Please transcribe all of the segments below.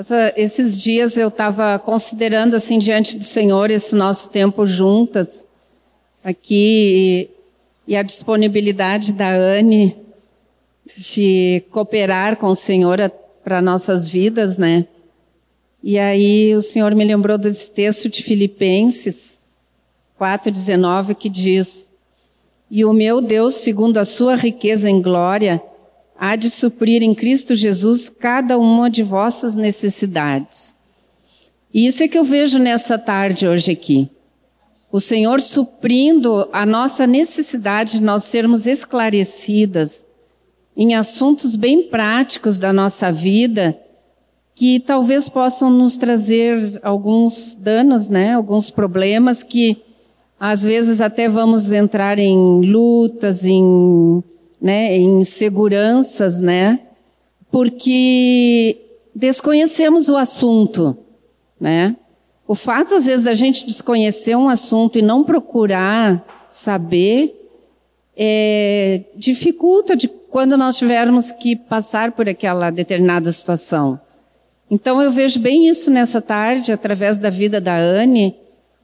Essa, esses dias eu estava considerando assim diante do Senhor esse nosso tempo juntas aqui e, e a disponibilidade da Anne de cooperar com o Senhor para nossas vidas, né? E aí o Senhor me lembrou desse texto de Filipenses 4:19 que diz: "E o meu Deus, segundo a sua riqueza em glória, há de suprir em Cristo Jesus cada uma de vossas necessidades. E isso é que eu vejo nessa tarde hoje aqui. O Senhor suprindo a nossa necessidade de nós sermos esclarecidas em assuntos bem práticos da nossa vida, que talvez possam nos trazer alguns danos, né? Alguns problemas que às vezes até vamos entrar em lutas, em né, em seguranças, né, porque desconhecemos o assunto, né. O fato, às vezes, da gente desconhecer um assunto e não procurar saber, é, dificulta de quando nós tivermos que passar por aquela determinada situação. Então, eu vejo bem isso nessa tarde, através da vida da Anne,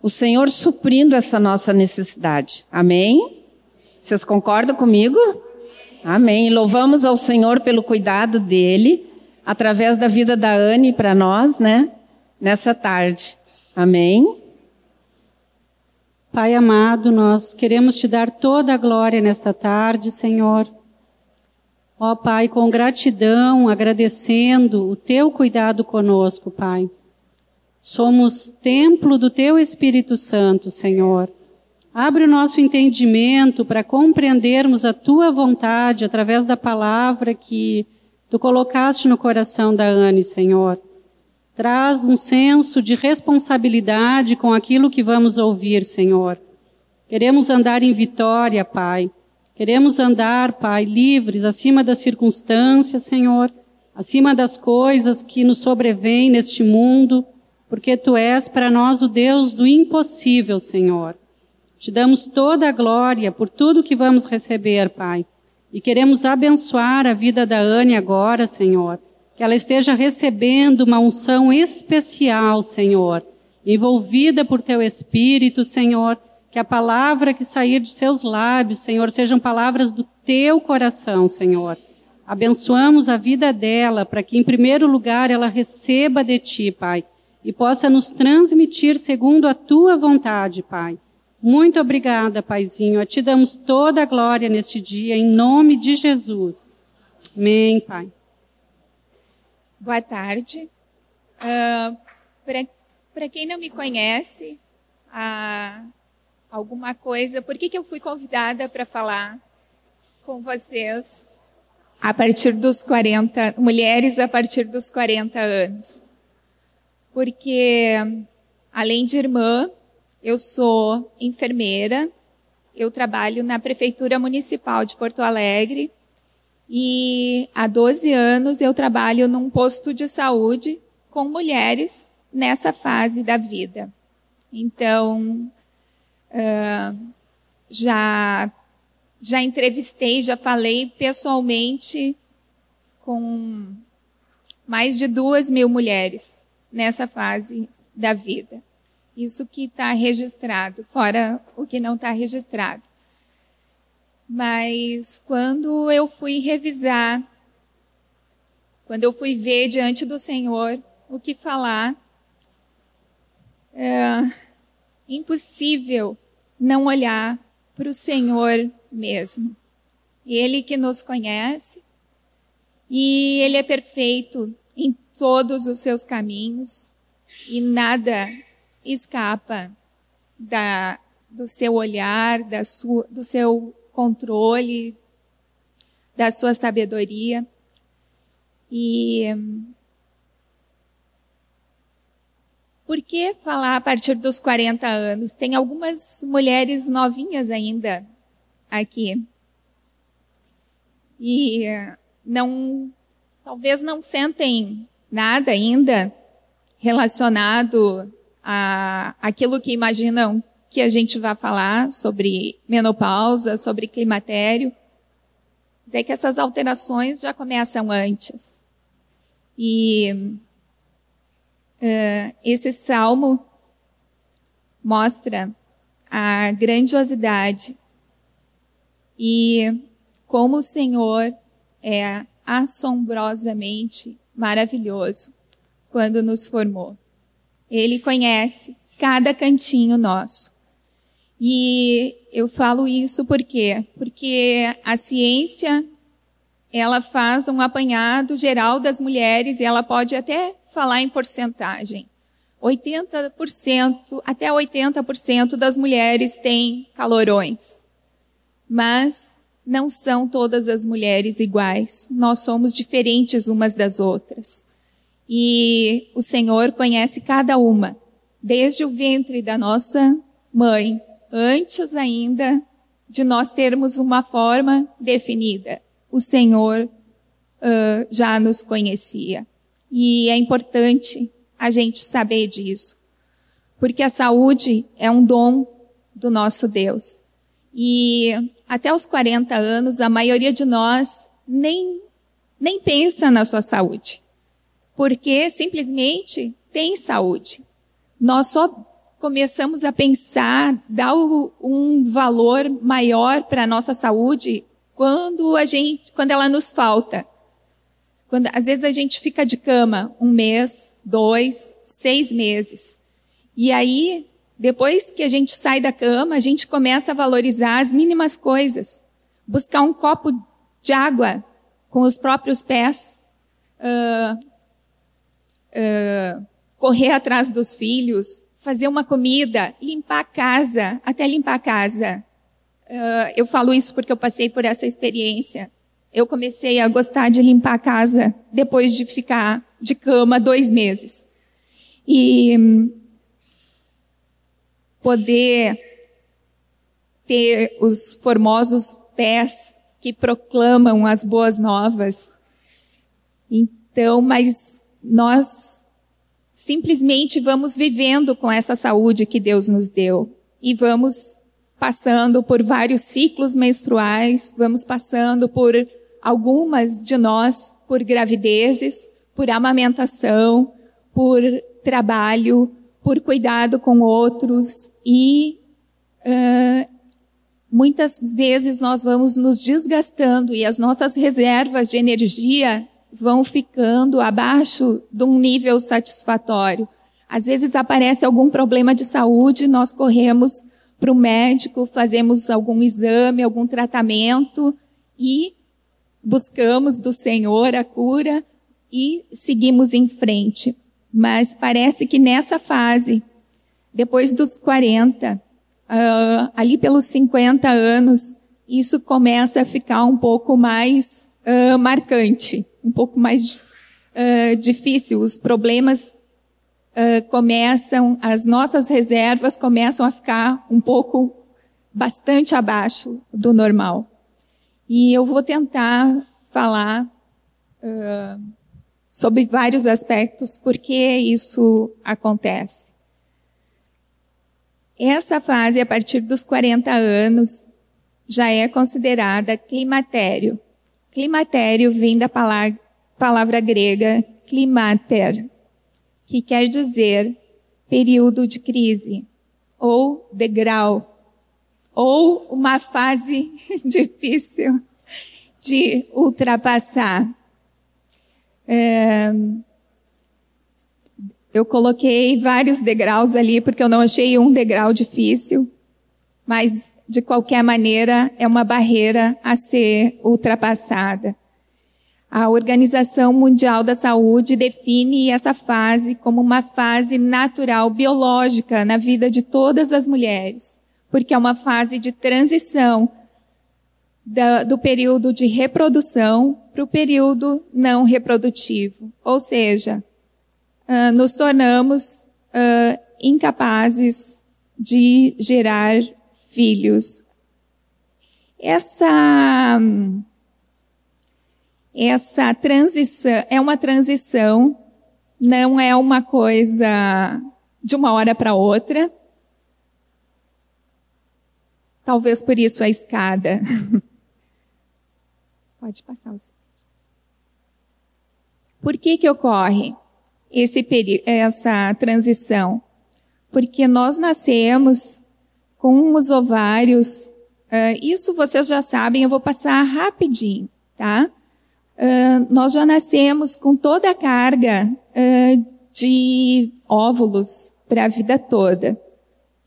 o Senhor suprindo essa nossa necessidade. Amém? Vocês concordam comigo? Amém. Louvamos ao Senhor pelo cuidado dele, através da vida da Anne para nós, né? Nessa tarde. Amém. Pai amado, nós queremos te dar toda a glória nesta tarde, Senhor. Ó Pai, com gratidão, agradecendo o teu cuidado conosco, Pai. Somos templo do teu Espírito Santo, Senhor. Abre o nosso entendimento para compreendermos a tua vontade através da palavra que tu colocaste no coração da Anne, Senhor. Traz um senso de responsabilidade com aquilo que vamos ouvir, Senhor. Queremos andar em vitória, Pai. Queremos andar, Pai, livres acima das circunstâncias, Senhor, acima das coisas que nos sobrevêm neste mundo, porque tu és para nós o Deus do impossível, Senhor. Te damos toda a glória por tudo que vamos receber, Pai. E queremos abençoar a vida da Anne agora, Senhor. Que ela esteja recebendo uma unção especial, Senhor. Envolvida por teu Espírito, Senhor. Que a palavra que sair de seus lábios, Senhor, sejam palavras do teu coração, Senhor. Abençoamos a vida dela para que, em primeiro lugar, ela receba de ti, Pai, e possa nos transmitir segundo a tua vontade, Pai. Muito obrigada, Paizinho. A ti damos toda a glória neste dia, em nome de Jesus. Amém, Pai. Boa tarde. Uh, Para quem não me conhece, uh, alguma coisa, por que, que eu fui convidada para falar com vocês a partir dos 40, mulheres a partir dos 40 anos? Porque, além de irmã, eu sou enfermeira, eu trabalho na Prefeitura Municipal de Porto Alegre e há 12 anos eu trabalho num posto de saúde com mulheres nessa fase da vida. Então, já, já entrevistei, já falei pessoalmente com mais de duas mil mulheres nessa fase da vida. Isso que está registrado, fora o que não está registrado. Mas quando eu fui revisar, quando eu fui ver diante do Senhor o que falar, é impossível não olhar para o Senhor mesmo. Ele que nos conhece e Ele é perfeito em todos os seus caminhos e nada escapa da, do seu olhar, da sua, do seu controle, da sua sabedoria. E por que falar a partir dos 40 anos? Tem algumas mulheres novinhas ainda aqui. E não, talvez não sentem nada ainda relacionado a, aquilo que imaginam que a gente vai falar sobre menopausa, sobre climatério. Dizer que essas alterações já começam antes. E uh, esse salmo mostra a grandiosidade e como o Senhor é assombrosamente maravilhoso quando nos formou. Ele conhece cada cantinho nosso. E eu falo isso por quê? Porque a ciência ela faz um apanhado geral das mulheres e ela pode até falar em porcentagem. 80%, até 80% das mulheres têm calorões. Mas não são todas as mulheres iguais. Nós somos diferentes umas das outras. E o Senhor conhece cada uma, desde o ventre da nossa mãe, antes ainda de nós termos uma forma definida. O Senhor uh, já nos conhecia. E é importante a gente saber disso. Porque a saúde é um dom do nosso Deus. E até os 40 anos, a maioria de nós nem, nem pensa na sua saúde. Porque simplesmente tem saúde. Nós só começamos a pensar, dar um valor maior para a nossa saúde quando a gente, quando ela nos falta. Quando, às vezes a gente fica de cama um mês, dois, seis meses. E aí, depois que a gente sai da cama, a gente começa a valorizar as mínimas coisas. Buscar um copo de água com os próprios pés. Uh, correr atrás dos filhos, fazer uma comida, limpar a casa, até limpar a casa. Uh, eu falo isso porque eu passei por essa experiência. Eu comecei a gostar de limpar a casa depois de ficar de cama dois meses. E poder ter os formosos pés que proclamam as boas novas. Então, mas nós simplesmente vamos vivendo com essa saúde que Deus nos deu. E vamos passando por vários ciclos menstruais, vamos passando por algumas de nós por gravidezes, por amamentação, por trabalho, por cuidado com outros. E uh, muitas vezes nós vamos nos desgastando e as nossas reservas de energia vão ficando abaixo de um nível satisfatório. Às vezes aparece algum problema de saúde, nós corremos para o médico, fazemos algum exame, algum tratamento e buscamos do Senhor a cura e seguimos em frente. Mas parece que nessa fase, depois dos 40, uh, ah, ali pelos 50 anos, isso começa a ficar um pouco mais uh, marcante um pouco mais uh, difícil. Os problemas uh, começam, as nossas reservas começam a ficar um pouco, bastante abaixo do normal. E eu vou tentar falar uh, sobre vários aspectos por que isso acontece. Essa fase, a partir dos 40 anos, já é considerada climatério. Climatério vem da palavra, grega climater, que quer dizer período de crise, ou degrau, ou uma fase difícil de ultrapassar. É, eu coloquei vários degraus ali porque eu não achei um degrau difícil, mas de qualquer maneira, é uma barreira a ser ultrapassada. A Organização Mundial da Saúde define essa fase como uma fase natural, biológica, na vida de todas as mulheres, porque é uma fase de transição da, do período de reprodução para o período não reprodutivo. Ou seja, uh, nos tornamos uh, incapazes de gerar filhos. Essa essa transição é uma transição, não é uma coisa de uma hora para outra. Talvez por isso a escada. Pode passar o Por que que ocorre? esse essa transição? Porque nós nascemos com os ovários. Uh, isso vocês já sabem, eu vou passar rapidinho, tá? Uh, nós já nascemos com toda a carga uh, de óvulos para a vida toda.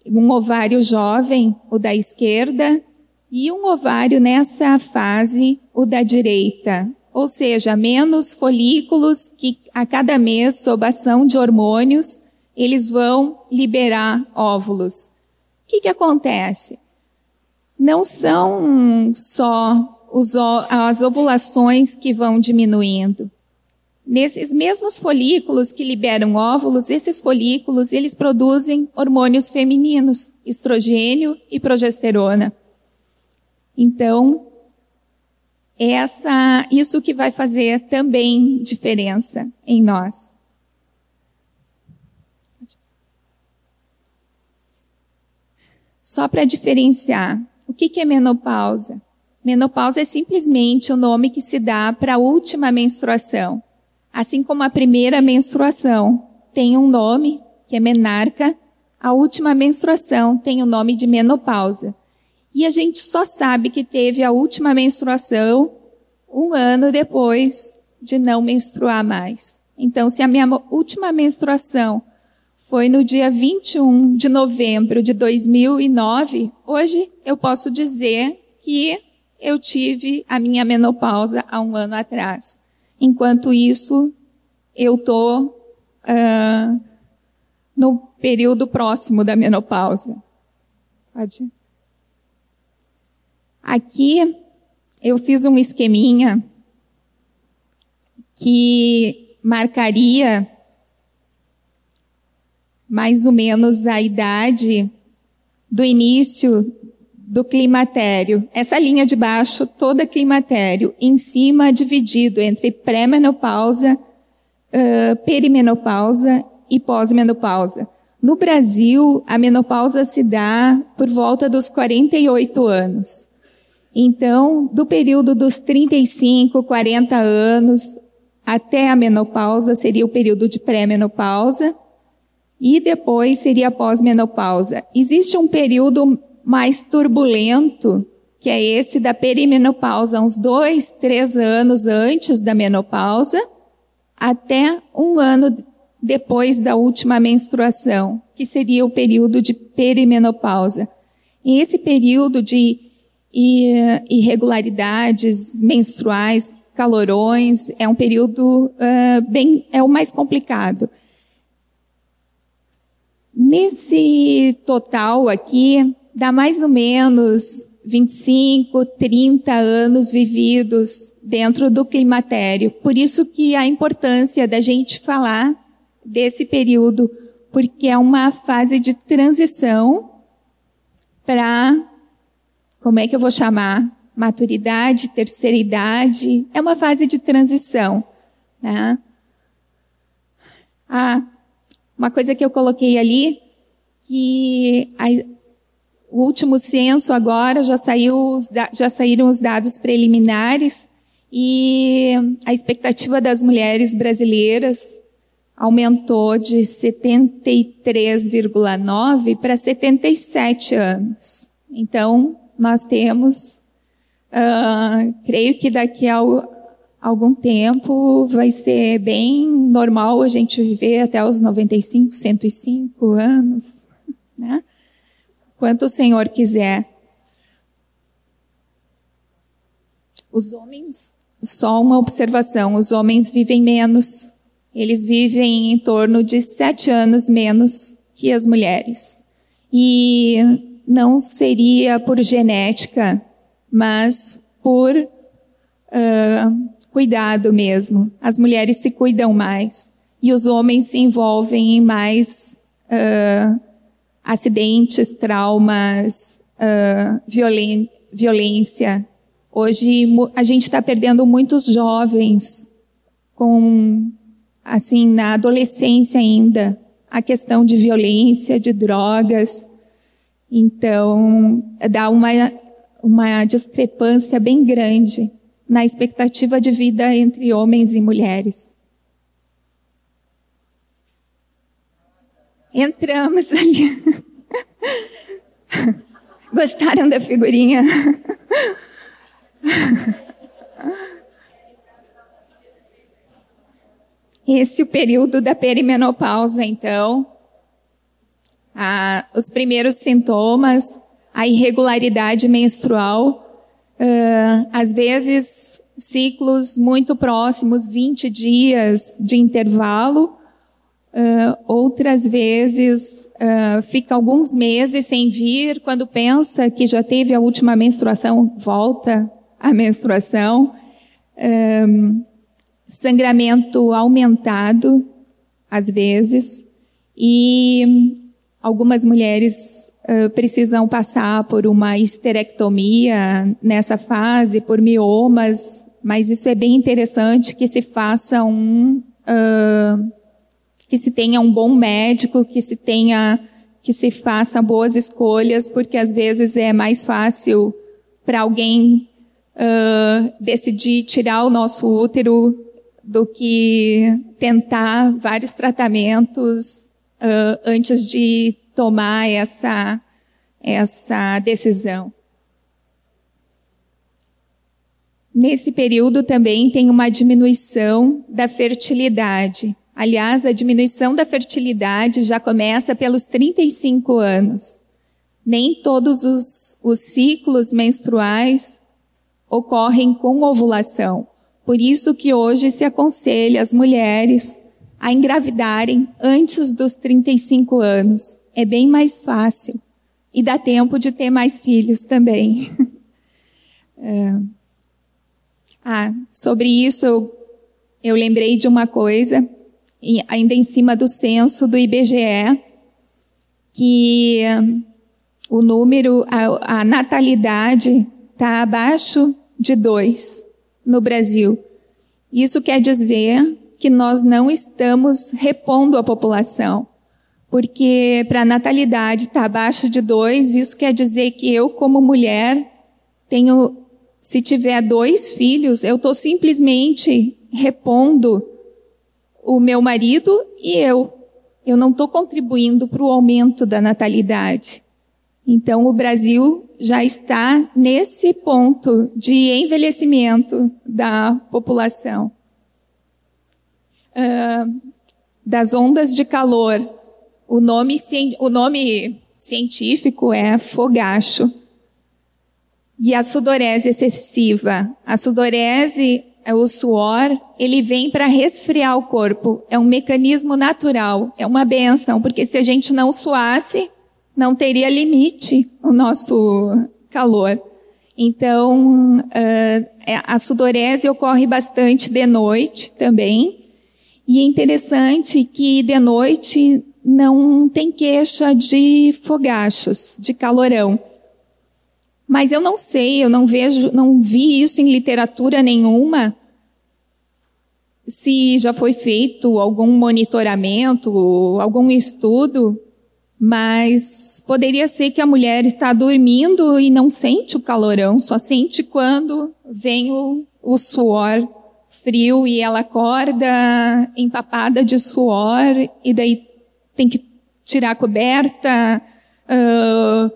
Um ovário jovem, o da esquerda, e um ovário nessa fase, o da direita. Ou seja, menos folículos que a cada mês, sob ação de hormônios, eles vão liberar óvulos. Que, que acontece? Não são só os, as ovulações que vão diminuindo. Nesses mesmos folículos que liberam óvulos, esses folículos, eles produzem hormônios femininos, estrogênio e progesterona. Então, essa, isso que vai fazer também diferença em nós. Só para diferenciar, o que, é menopausa? Menopausa é simplesmente o nome que se dá para a última menstruação. Assim como a primeira menstruação tem um nome, que é menarca, a última menstruação tem o nome de menopausa. E a gente só sabe que teve a última menstruação um ano depois de não menstruar mais. Então, se a minha última menstruação foi no dia 21 de novembro de 2009, hoje eu posso dizer que eu tive a minha menopausa há um ano atrás. Enquanto isso, eu estou uh, no período próximo da menopausa. Pode. Aqui eu fiz um esqueminha que marcaria mais ou menos a idade do início do climatério. Essa linha de baixo, toda climatério. Em cima, dividido entre pré-menopausa, uh, perimenopausa e pós-menopausa. No Brasil, a menopausa se dá por volta dos 48 anos. Então, do período dos 35, 40 anos até a menopausa seria o período de pré-menopausa e depois seria pós-menopausa. Existe um período mais turbulento, que é esse da perimenopausa, uns dois, três anos antes da menopausa, até um ano depois da última menstruação, que seria o período de perimenopausa. E esse período de irregularidades menstruais, calorões, é um período uh, bem, é o mais complicado. Nesse total aqui, dá mais ou menos 25, 30 anos vividos dentro do climatério. Por isso que a importância da gente falar desse período, porque é uma fase de transição para, como é que eu vou chamar? Maturidade, terceira idade. É uma fase de transição. Né? Ah, uma coisa que eu coloquei ali, que a, o último censo agora já, saiu, já saíram os dados preliminares e a expectativa das mulheres brasileiras aumentou de 73,9 para 77 anos. Então, nós temos, uh, creio que daqui a algum tempo vai ser bem normal a gente viver até os 95, 105 anos, né? quanto o Senhor quiser. Os homens, só uma observação, os homens vivem menos. Eles vivem em torno de sete anos menos que as mulheres. E não seria por genética, mas por uh, cuidado mesmo. As mulheres se cuidam mais e os homens se envolvem em mais uh, acidentes, traumas, uh, violen violência. Hoje a gente está perdendo muitos jovens com, assim, na adolescência ainda, a questão de violência, de drogas. Então, dá uma, uma discrepância bem grande na expectativa de vida entre homens e mulheres. entramos ali. Gostaram da figurinha? Esse é o período da perimenopausa, então. Ah, os primeiros sintomas, a irregularidade menstrual, ah, às vezes ciclos muito próximos, 20 dias de intervalo, Uh, outras vezes uh, fica alguns meses sem vir, quando pensa que já teve a última menstruação, volta a menstruação. Um, sangramento aumentado, às vezes, e algumas mulheres uh, precisam passar por uma histerectomia nessa fase, por miomas, mas isso é bem interessante que se faça um que se tenha um bom médico, que se tenha, que se faça boas escolhas, porque às vezes é mais fácil para alguém uh, decidir tirar o nosso útero do que tentar vários tratamentos uh, antes de tomar essa, essa decisão. Nesse período também tem uma diminuição da fertilidade. Aliás, a diminuição da fertilidade já começa pelos 35 anos. Nem todos os, os ciclos menstruais ocorrem com ovulação. Por isso que hoje se aconselha as mulheres a engravidarem antes dos 35 anos. É bem mais fácil. E dá tempo de ter mais filhos também. é. Ah, sobre isso eu, lembrei de uma coisa ainda em cima do censo do IBGE, que o número, a, a natalidade está abaixo de dois no Brasil. Isso quer dizer que nós não estamos repondo a população. Porque para a natalidade tá abaixo de dois, isso quer dizer que eu, como mulher, tenho, se tiver dois filhos, eu estou simplesmente repondo o meu marido e eu. Eu não estou contribuindo para o aumento da natalidade. Então, o Brasil já está nesse ponto de envelhecimento da população. Uh, das ondas de calor. O nome, o nome científico é fogacho. E a sudorese excessiva. A sudorese é o suor, ele vem para resfriar o corpo. É um mecanismo natural, é uma benção, porque se a gente não suasse, não teria limite o nosso calor. Então, uh, a sudorese ocorre bastante de noite também. E é interessante que de noite não tem queixa de fogachos, de calorão. Mas eu não sei, eu não vejo, não vi isso em literatura nenhuma. Se já foi feito algum monitoramento, algum estudo, mas poderia ser que a mulher está dormindo e não sente o calorão, só sente quando vem o, o suor frio e ela acorda empapada de suor e daí tem que tirar a coberta. Uh,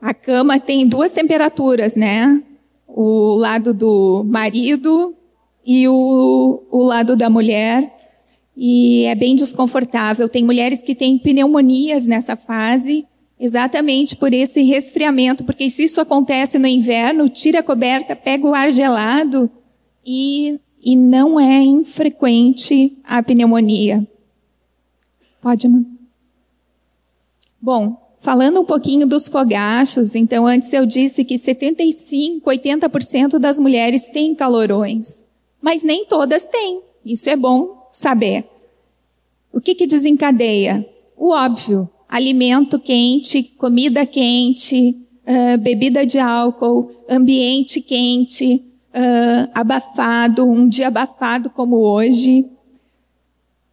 a cama tem duas temperaturas, né? O lado do marido e o, o lado da mulher. E é bem desconfortável. Tem mulheres que têm pneumonias nessa fase, exatamente por esse resfriamento, porque se isso acontece no inverno, tira a coberta, pega o ar gelado e, e não é infrequente a pneumonia. Pode, mano. Bom, Falando um pouquinho dos fogachos, então antes eu disse que 75, 80% das mulheres têm calorões, mas nem todas têm. Isso é bom saber. O que, que desencadeia? O óbvio: alimento quente, comida quente, uh, bebida de álcool, ambiente quente, uh, abafado, um dia abafado como hoje,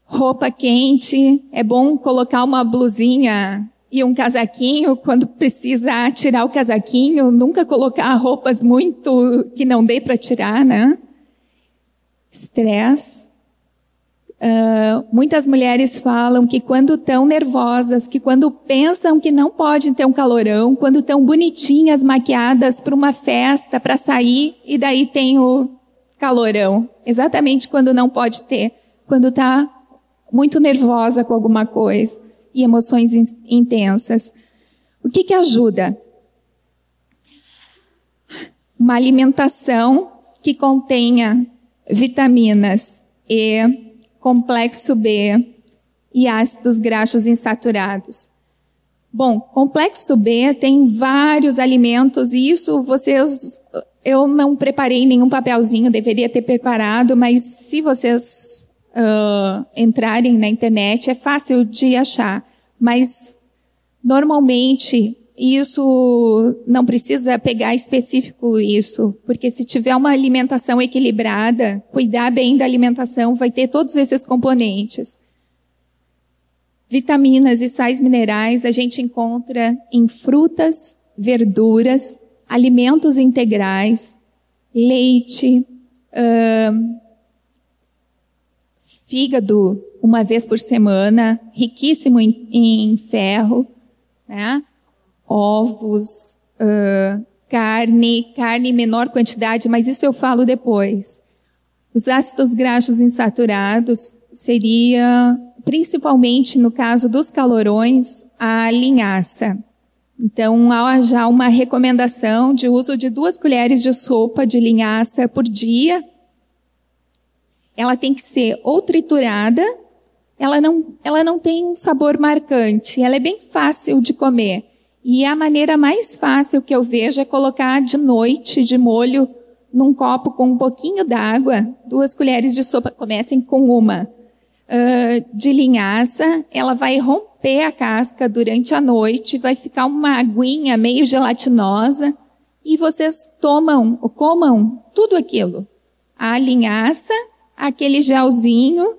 roupa quente. É bom colocar uma blusinha e um casaquinho, quando precisa tirar o casaquinho, nunca colocar roupas muito que não dê para tirar, né? Estresse, Uh, muitas mulheres falam que quando estão nervosas, que quando pensam que não podem ter um calorão, quando estão bonitinhas, maquiadas para uma festa, para sair, e daí tem o calorão. Exatamente quando não pode ter. Quando está muito nervosa com alguma coisa e emoções in intensas. O que, que ajuda? Uma alimentação que contenha vitaminas E, complexo B e ácidos graxos insaturados. Bom, complexo B tem vários alimentos e isso vocês eu não preparei nenhum papelzinho, deveria ter preparado, mas se vocês uh, entrarem na internet é fácil de achar. Mas normalmente isso não precisa pegar específico isso, porque se tiver uma alimentação equilibrada, cuidar bem da alimentação, vai ter todos esses componentes. Vitaminas e sais minerais a gente encontra em frutas, verduras, alimentos integrais, leite, fígado uma vez por semana, riquíssimo em, em ferro, né? ovos, uh, carne, carne em menor quantidade, mas isso eu falo depois. Os ácidos graxos insaturados seria, principalmente no caso dos calorões, a linhaça. Então, há já uma recomendação de uso de duas colheres de sopa de linhaça por dia. Ela tem que ser ou triturada, ela não, ela não tem um sabor marcante, ela é bem fácil de comer. E a maneira mais fácil que eu vejo é colocar de noite, de molho, num copo com um pouquinho d'água, duas colheres de sopa, comecem com uma, uh, de linhaça, ela vai romper a casca durante a noite, vai ficar uma aguinha meio gelatinosa, e vocês tomam, ou comam tudo aquilo. A linhaça, aquele gelzinho,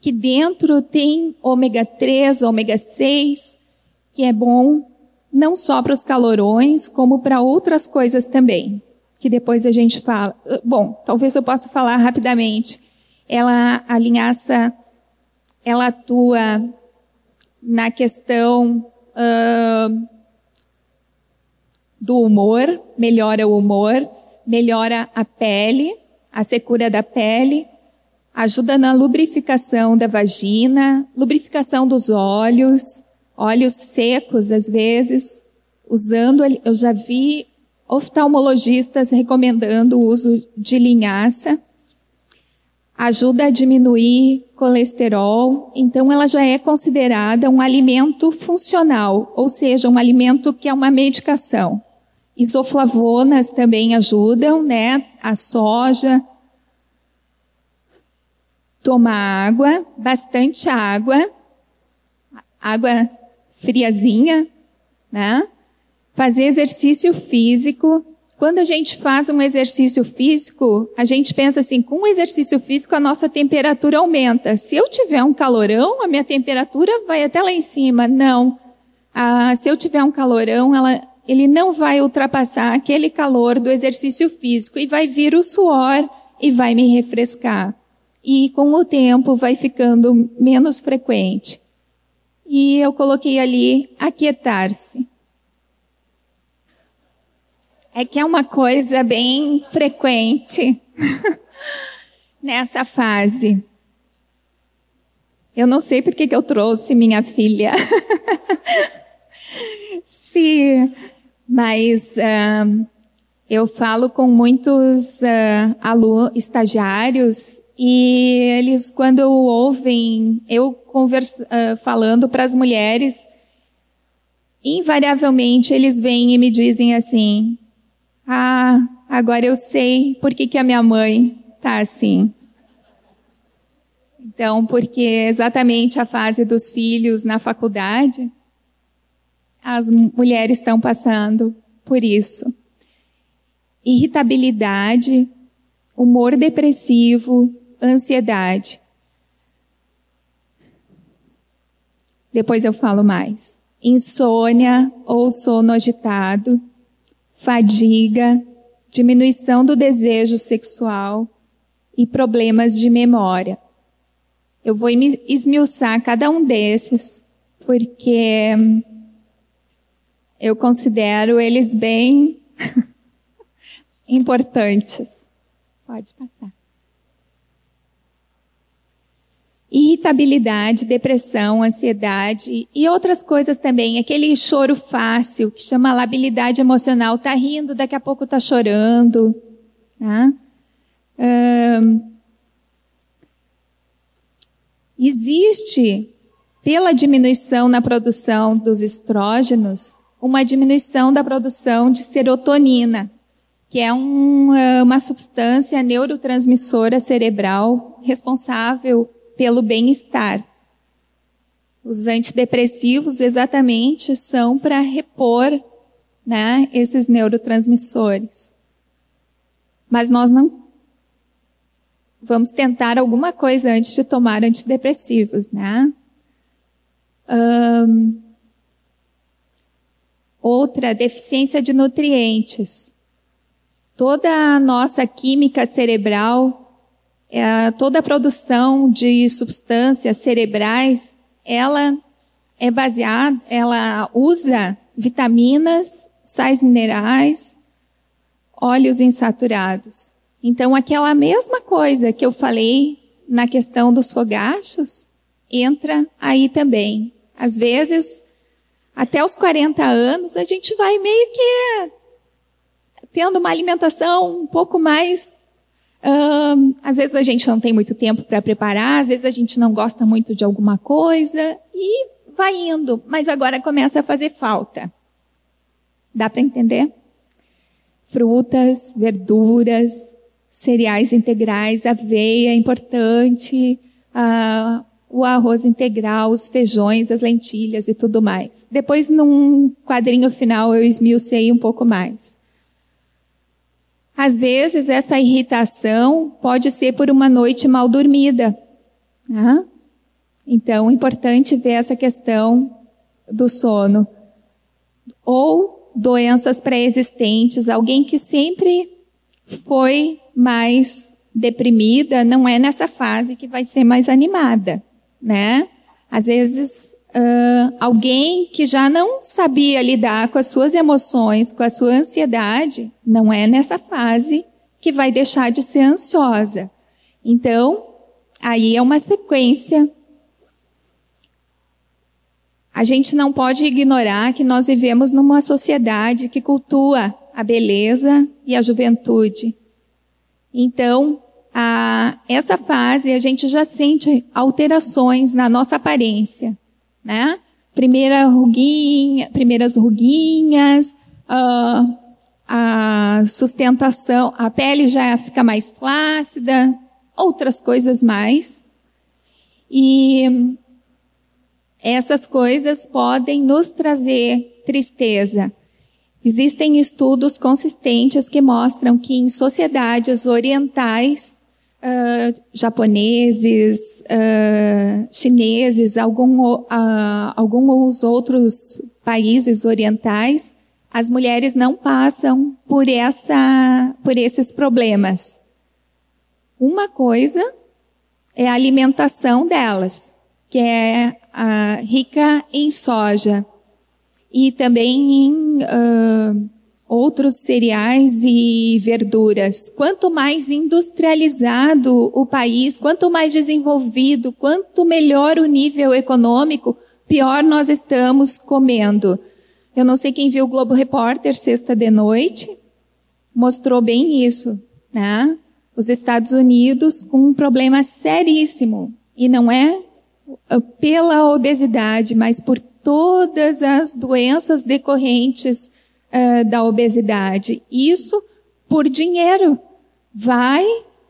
que dentro tem ômega 3, ômega 6, que é bom não só para os calorões, como para outras coisas também, que depois a gente fala. Bom, talvez eu possa falar rapidamente. Ela, a linhaça, ela atua na questão uh, do humor, melhora o humor, melhora a pele, a secura da pele, ajuda na lubrificação da vagina, lubrificação dos olhos, olhos secos, às vezes, usando, eu já vi oftalmologistas recomendando o uso de linhaça, ajuda a diminuir colesterol, então ela já é considerada um alimento funcional, ou seja, um alimento que é uma medicação. Isoflavonas também ajudam, né? A soja. Tomar água, bastante água. Água friazinha, né? Fazer exercício físico. Quando a gente faz um exercício físico, a gente pensa assim, com o exercício físico a nossa temperatura aumenta. Se eu tiver um calorão, a minha temperatura vai até lá em cima. Não. Ah, se eu tiver um calorão, ela, ele não vai ultrapassar aquele calor do exercício físico e vai vir o suor e vai me refrescar. E com o tempo vai ficando menos frequente e eu coloquei ali aquietar-se. É que é uma coisa bem frequente nessa fase. Eu não sei por que eu trouxe minha filha. Sim, mas uh, eu falo com muitos uh, alunos, estagiários e eles, quando ouvem eu conversa, uh, falando para as mulheres, invariavelmente eles vêm e me dizem assim: Ah, agora eu sei por que, que a minha mãe está assim. Então, porque exatamente a fase dos filhos na faculdade, as mulheres estão passando por isso. Irritabilidade, humor depressivo, ansiedade. Depois eu falo mais. Insônia ou sono agitado, fadiga, diminuição do desejo sexual e problemas de memória. Eu vou esmiuçar cada um desses, porque eu considero eles bem importantes. Pode passar. Irritabilidade, depressão, ansiedade e outras coisas também. Aquele choro fácil, que chama labilidade emocional. Tá rindo, daqui a pouco tá chorando. Tá? existe, pela diminuição na produção dos estrógenos, uma diminuição da produção de serotonina, que é um, uma substância neurotransmissora cerebral responsável pelo bem-estar. Os antidepressivos exatamente são para repor né, esses neurotransmissores. Mas nós não vamos tentar alguma coisa antes de tomar antidepressivos, né? Um, outra, deficiência de nutrientes. Toda a nossa química cerebral, é, toda a produção de substâncias cerebrais, ela é baseada, ela usa vitaminas, sais minerais, óleos insaturados. Então, aquela mesma coisa que eu falei na questão dos fogachos entra aí também. Às vezes, até os 40 anos, a gente vai meio que tendo uma alimentação um pouco mais. Às vezes a gente não tem muito tempo para preparar, às vezes a gente não gosta muito de alguma coisa e vai indo, mas agora começa a fazer falta. Dá para entender? Frutas, verduras, cereais integrais, aveia é importante, o arroz integral, os feijões, as lentilhas e tudo mais. Depois, num quadrinho final, eu esmiucei um pouco mais. Às vezes, essa irritação pode ser por uma noite mal dormida. Né? Então, é importante ver essa questão do sono. Ou doenças pré-existentes, alguém que sempre foi mais deprimida, não é nessa fase que vai ser mais animada, né? Às vezes, uh, alguém que já não sabia lidar com as suas emoções, com a sua ansiedade, não é nessa fase que vai deixar de ser ansiosa. Então, aí é uma sequência. A gente não pode ignorar que nós vivemos numa sociedade que cultua a beleza e a juventude. Então, a, essa fase a gente já sente alterações na nossa aparência, né? Primeira ruguinha, primeiras ruguinhas, uh, a sustentação, a pele já fica mais flácida, outras coisas mais. E essas coisas podem nos trazer tristeza. Existem estudos consistentes que mostram que em sociedades orientais, uh, japoneses, uh, chineses, algum, uh, alguns outros países orientais, as mulheres não passam por, essa, por esses problemas. Uma coisa é a alimentação delas, que é rica em soja e também em uh, outros cereais e verduras. Quanto mais industrializado o país, quanto mais desenvolvido, quanto melhor o nível econômico, pior nós estamos comendo. Eu não sei quem viu o Globo Repórter sexta de noite, mostrou bem isso, né? Os Estados Unidos com um problema seríssimo e não é pela obesidade, mas por todas as doenças decorrentes uh, da obesidade. Isso por dinheiro. Vai,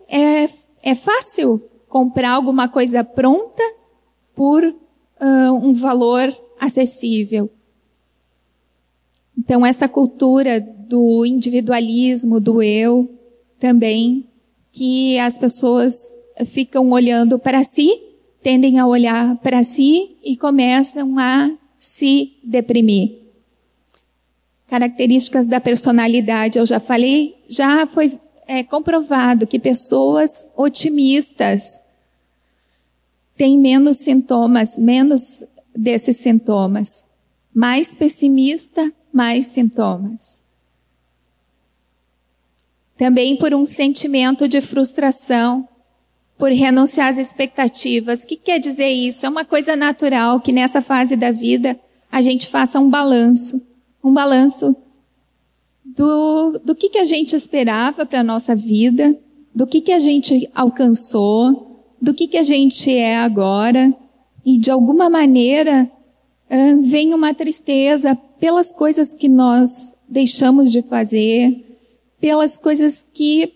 é, é fácil comprar alguma coisa pronta por uh, um valor acessível. Então, essa cultura do individualismo, do eu, também, que as pessoas ficam olhando para si, tendem a olhar para si e começam a se deprimir. Características da personalidade, eu já falei, já foi é, comprovado que pessoas otimistas tem menos sintomas, menos desses sintomas. Mais pessimista, mais sintomas. Também por um sentimento de frustração, por renunciar às expectativas. O que quer dizer isso? É uma coisa natural que nessa fase da vida a gente faça um balanço. Um balanço do, do que, que a gente esperava para a nossa vida, do que, que a gente alcançou, do que, que a gente é agora. E de alguma maneira vem uma tristeza pelas coisas que nós deixamos de fazer, pelas coisas que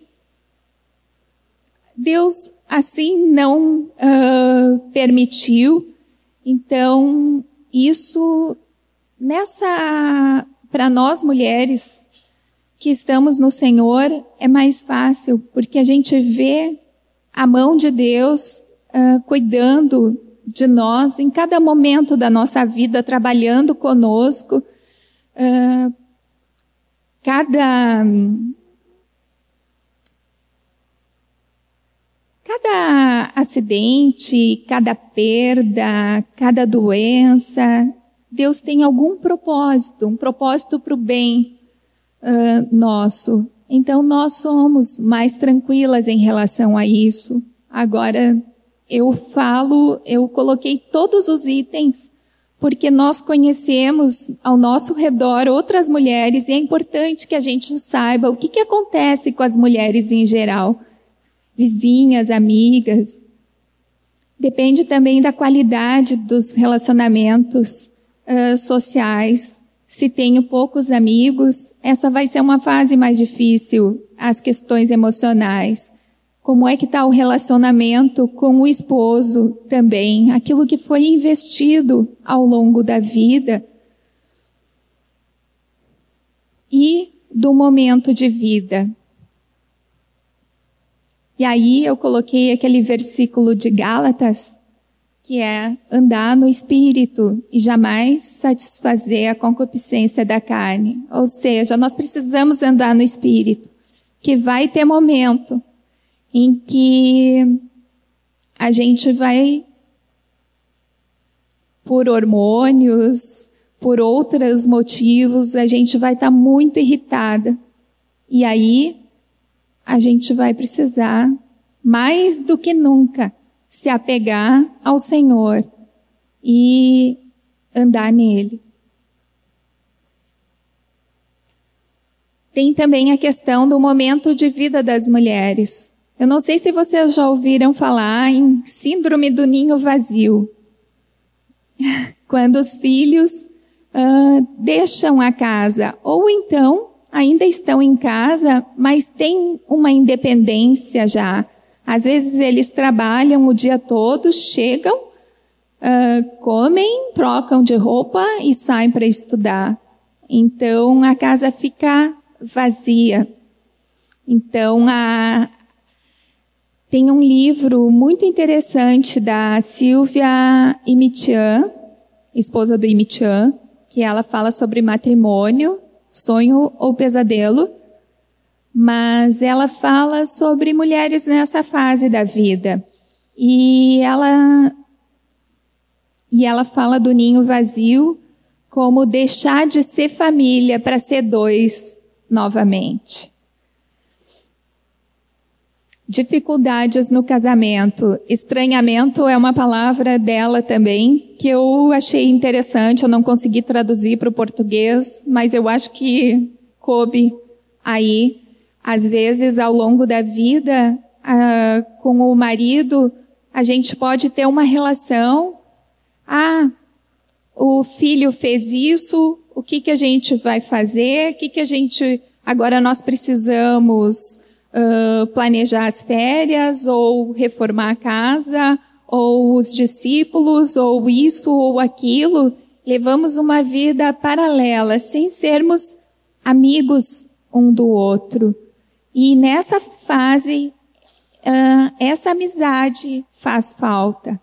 Deus assim não uh, permitiu. Então, isso nessa para nós mulheres que estamos no Senhor é mais fácil, porque a gente vê a mão de Deus uh, cuidando de nós em cada momento da nossa vida, trabalhando conosco. Uh, cada cada acidente, cada perda, cada doença, Deus tem algum propósito, um propósito para o bem uh, nosso. Então nós somos mais tranquilas em relação a isso. Agora eu falo, eu coloquei todos os itens porque nós conhecemos ao nosso redor outras mulheres e é importante que a gente saiba o que, que acontece com as mulheres em geral, vizinhas, amigas. Depende também da qualidade dos relacionamentos sociais se tenho poucos amigos, essa vai ser uma fase mais difícil, as questões emocionais. Como é que está o relacionamento com o esposo também, aquilo que foi investido ao longo da vida e do momento de vida. E aí eu coloquei aquele versículo de Gálatas, que é andar no espírito e jamais satisfazer a concupiscência da carne. Ou seja, nós precisamos andar no espírito, que vai ter momento em que a gente vai por hormônios, por outros motivos, a gente vai estar tá muito irritada. E aí a gente vai precisar mais do que nunca se apegar ao Senhor e andar nele. Tem também a questão do momento de vida das mulheres. Eu não sei se vocês já ouviram falar em síndrome do ninho vazio. Quando os filhos uh, deixam a casa, ou então ainda estão em casa, mas têm uma independência já às vezes eles trabalham o dia todo, chegam, uh, comem, trocam de roupa e saem para estudar. Então a casa fica vazia. Então a, tem um livro muito interessante da Silvia Imitian, esposa do Imitian, que ela fala sobre matrimônio, sonho ou pesadelo mas ela fala sobre mulheres nessa fase da vida. E ela e ela fala do ninho vazio como deixar de ser família para ser dois novamente. Dificuldades no casamento. Estranhamento é uma palavra dela também, que eu achei interessante, eu não consegui traduzir para o português, mas eu acho que coube aí às vezes, ao longo da vida, ah, com o marido, a gente pode ter uma relação. Ah, o filho fez isso, o que, que a gente vai fazer? O que, que a gente. Agora nós precisamos uh, planejar as férias, ou reformar a casa, ou os discípulos, ou isso ou aquilo. Levamos uma vida paralela, sem sermos amigos um do outro. E nessa fase, uh, essa amizade faz falta.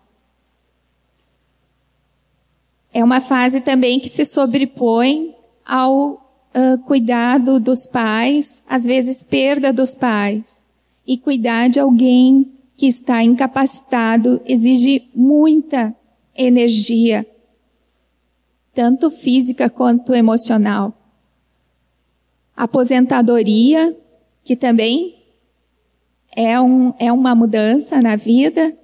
É uma fase também que se sobrepõe ao uh, cuidado dos pais, às vezes perda dos pais, e cuidar de alguém que está incapacitado exige muita energia, tanto física quanto emocional. Aposentadoria, que também é, um, é uma mudança na vida,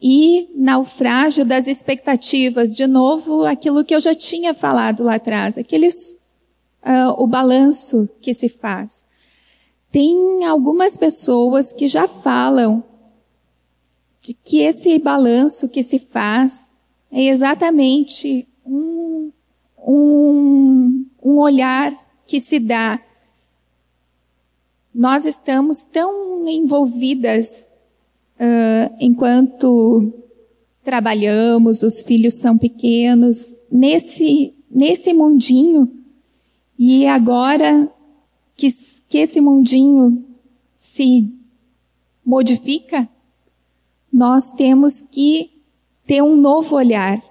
e naufrágio das expectativas, de novo, aquilo que eu já tinha falado lá atrás, aqueles, uh, o balanço que se faz. Tem algumas pessoas que já falam de que esse balanço que se faz é exatamente um, um, um olhar que se dá. Nós estamos tão envolvidas uh, enquanto trabalhamos, os filhos são pequenos, nesse, nesse mundinho, e agora que, que esse mundinho se modifica, nós temos que ter um novo olhar.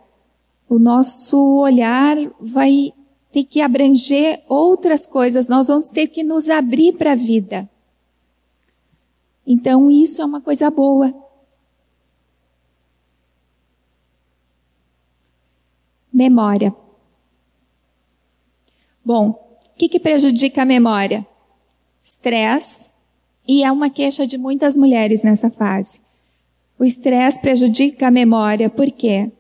O nosso olhar vai ter que abranger outras coisas, nós vamos ter que nos abrir para a vida. Então, isso é uma coisa boa. Memória. Bom, o que, que prejudica a memória? Estresse, e é uma queixa de muitas mulheres nessa fase. O estresse prejudica a memória, por quê?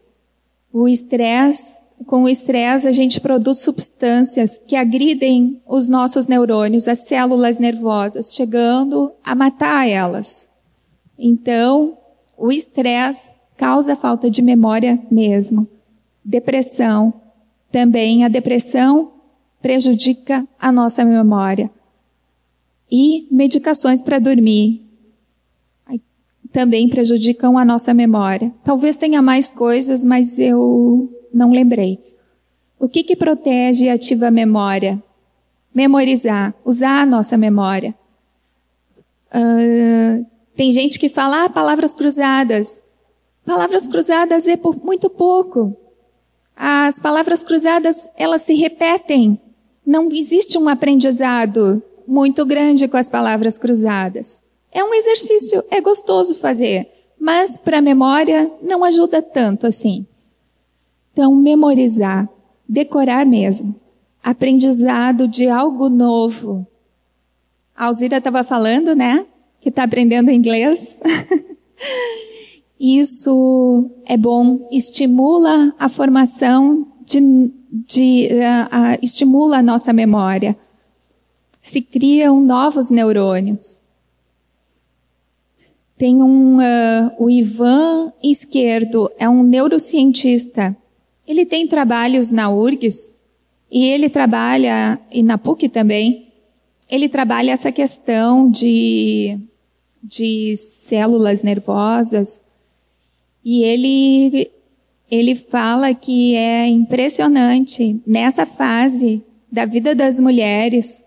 O estresse com o estresse, a gente produz substâncias que agridem os nossos neurônios, as células nervosas, chegando a matar elas. Então, o estresse causa falta de memória mesmo. Depressão. Também a depressão prejudica a nossa memória. E medicações para dormir também prejudicam a nossa memória. Talvez tenha mais coisas, mas eu não lembrei. O que, que protege e ativa a memória? Memorizar, usar a nossa memória. Uh, tem gente que fala ah, palavras cruzadas. Palavras cruzadas é por muito pouco. As palavras cruzadas, elas se repetem. Não existe um aprendizado muito grande com as palavras cruzadas. É um exercício, é gostoso fazer, mas para a memória não ajuda tanto assim. Então, memorizar, decorar mesmo. Aprendizado de algo novo. A Alzira estava falando, né? Que está aprendendo inglês. Isso é bom, estimula a formação de, de uh, uh, estimula a nossa memória. Se criam novos neurônios. Tem um, uh, o Ivan Esquerdo, é um neurocientista ele tem trabalhos na URGS e ele trabalha, e na PUC também, ele trabalha essa questão de, de células nervosas e ele, ele fala que é impressionante, nessa fase da vida das mulheres,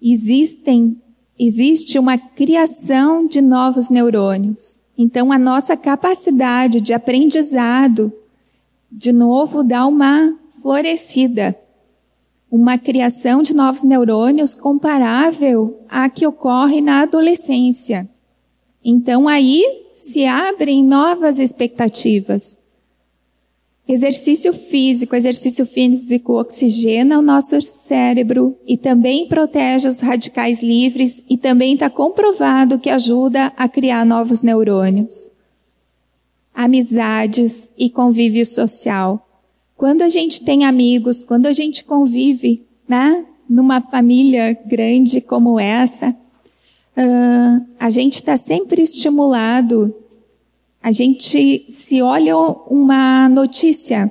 existem, existe uma criação de novos neurônios. Então, a nossa capacidade de aprendizado de novo dá uma florescida, uma criação de novos neurônios comparável à que ocorre na adolescência. Então aí se abrem novas expectativas. Exercício físico, exercício físico oxigena o nosso cérebro e também protege os radicais livres e também está comprovado que ajuda a criar novos neurônios amizades e convívio social. Quando a gente tem amigos, quando a gente convive, né, numa família grande como essa, uh, a gente está sempre estimulado. A gente se olha uma notícia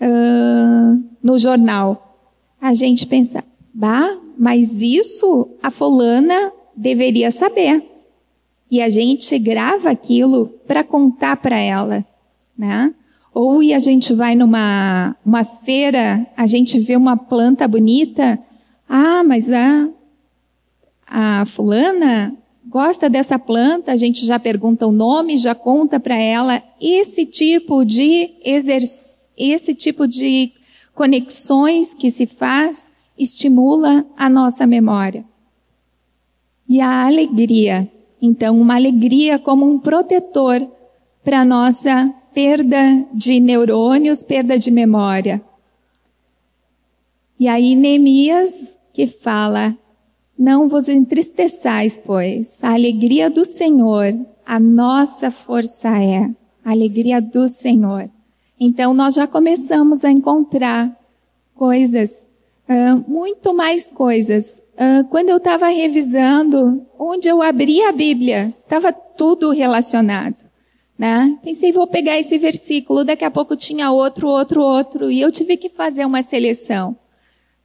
uh, no jornal, a gente pensa, bah, mas isso a fulana deveria saber e a gente grava aquilo para contar para ela, né? Ou e a gente vai numa uma feira, a gente vê uma planta bonita, ah, mas a, a fulana gosta dessa planta, a gente já pergunta o nome, já conta para ela esse tipo de esse tipo de conexões que se faz estimula a nossa memória. E a alegria Então, uma alegria como um protetor para nossa perda de neurônios, perda de memória. E aí Neemias que fala: Não vos entristeçais, pois a alegria do Senhor, a nossa força é a alegria do Senhor. Então nós já começamos a encontrar coisas, uh, muito mais coisas. Uh, quando eu estava revisando, onde eu abri a Bíblia, estava tudo relacionado. Né? Pensei, vou pegar esse versículo, daqui a pouco tinha outro, outro, outro, e eu tive que fazer uma seleção.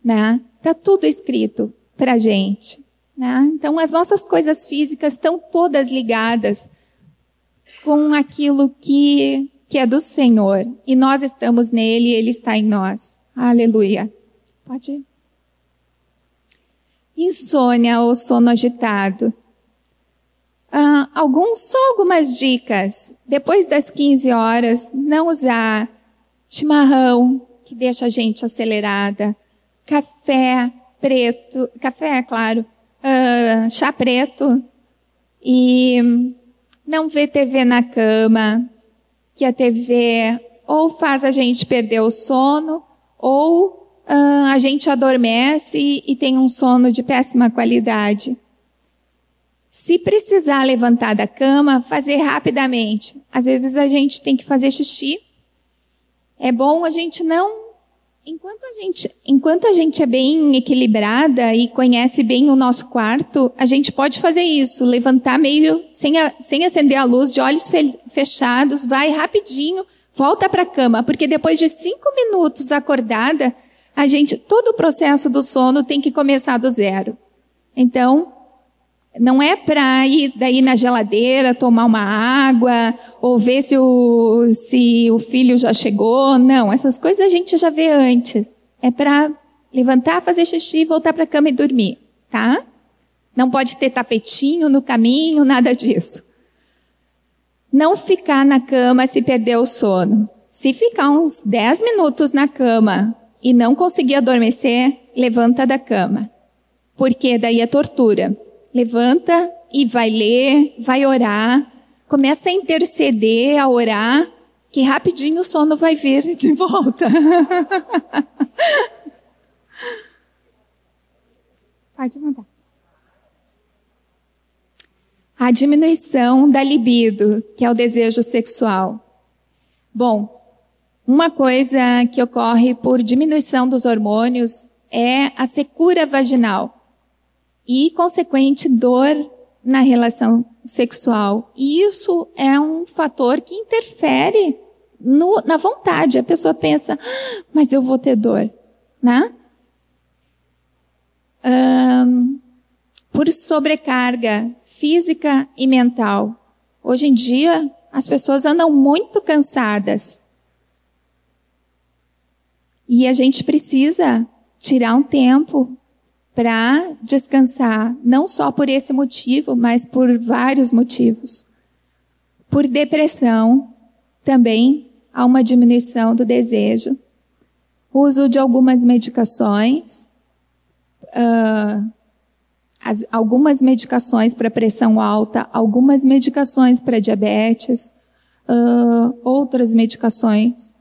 Né? Tá tudo escrito para gente. Né? Então, as nossas coisas físicas estão todas ligadas com aquilo que, que é do Senhor. E nós estamos nele e ele está em nós. Aleluia. Pode ir. Insônia ou sono agitado. Ah, alguns, só algumas dicas. Depois das 15 horas, não usar chimarrão, que deixa a gente acelerada, café preto, café, claro, uh, chá preto, e não ver TV na cama, que a TV ou faz a gente perder o sono, ou a gente adormece e tem um sono de péssima qualidade. Se precisar levantar da cama, fazer rapidamente. Às vezes a gente tem que fazer xixi. É bom a gente não Enquanto a, gente, enquanto a gente é bem equilibrada e conhece bem o nosso quarto, a gente pode fazer isso, levantar meio sem, a, sem acender a luz, de olhos fechados, vai rapidinho, volta para a cama, porque depois de cinco minutos acordada, a gente, todo o processo do sono tem que começar do zero. Então, não é para ir daí na geladeira tomar uma água ou ver se o, se o filho já chegou. Não, essas coisas a gente já vê antes. É para levantar, fazer xixi, voltar para a cama e dormir, tá? Não pode ter tapetinho no caminho, nada disso. Não ficar na cama se perder o sono. Se ficar uns 10 minutos na cama e não conseguir adormecer, levanta da cama. Porque daí é tortura levanta e vai ler, vai orar, começa a interceder, a orar, que rapidinho o sono vai vir de volta. Pode mandar. A diminuição da libido, que é o desejo sexual. Bom, uma coisa que ocorre por diminuição dos hormônios é a secura vaginal e consequente dor na relação sexual. E isso é um fator que interfere no, na vontade. A pessoa pensa, ah, mas eu vou ter dor, né? Um, por sobrecarga física e mental. Hoje em dia, as pessoas andam muito cansadas. E a gente precisa tirar um tempo para descansar, não só por esse motivo, mas por vários motivos. Por depressão, também há uma diminuição do desejo. Uso de algumas medicações, uh, as, algumas medicações para pressão alta, algumas medicações para diabetes, uh, outras medicações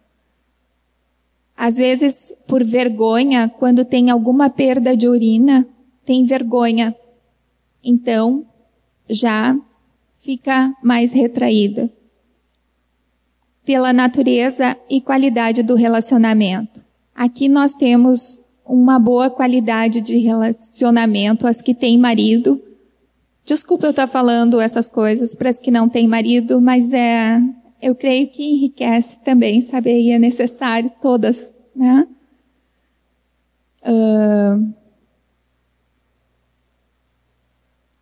às vezes, por vergonha, quando tem alguma perda de urina, tem vergonha. Então, já fica mais retraída. Pela natureza e qualidade do relacionamento. Aqui nós temos uma boa qualidade de relacionamento, as que têm marido. Desculpa eu estar falando essas coisas para as que não têm marido, mas é, eu creio que enriquece também, saber, e é necessário todas, né? Uh,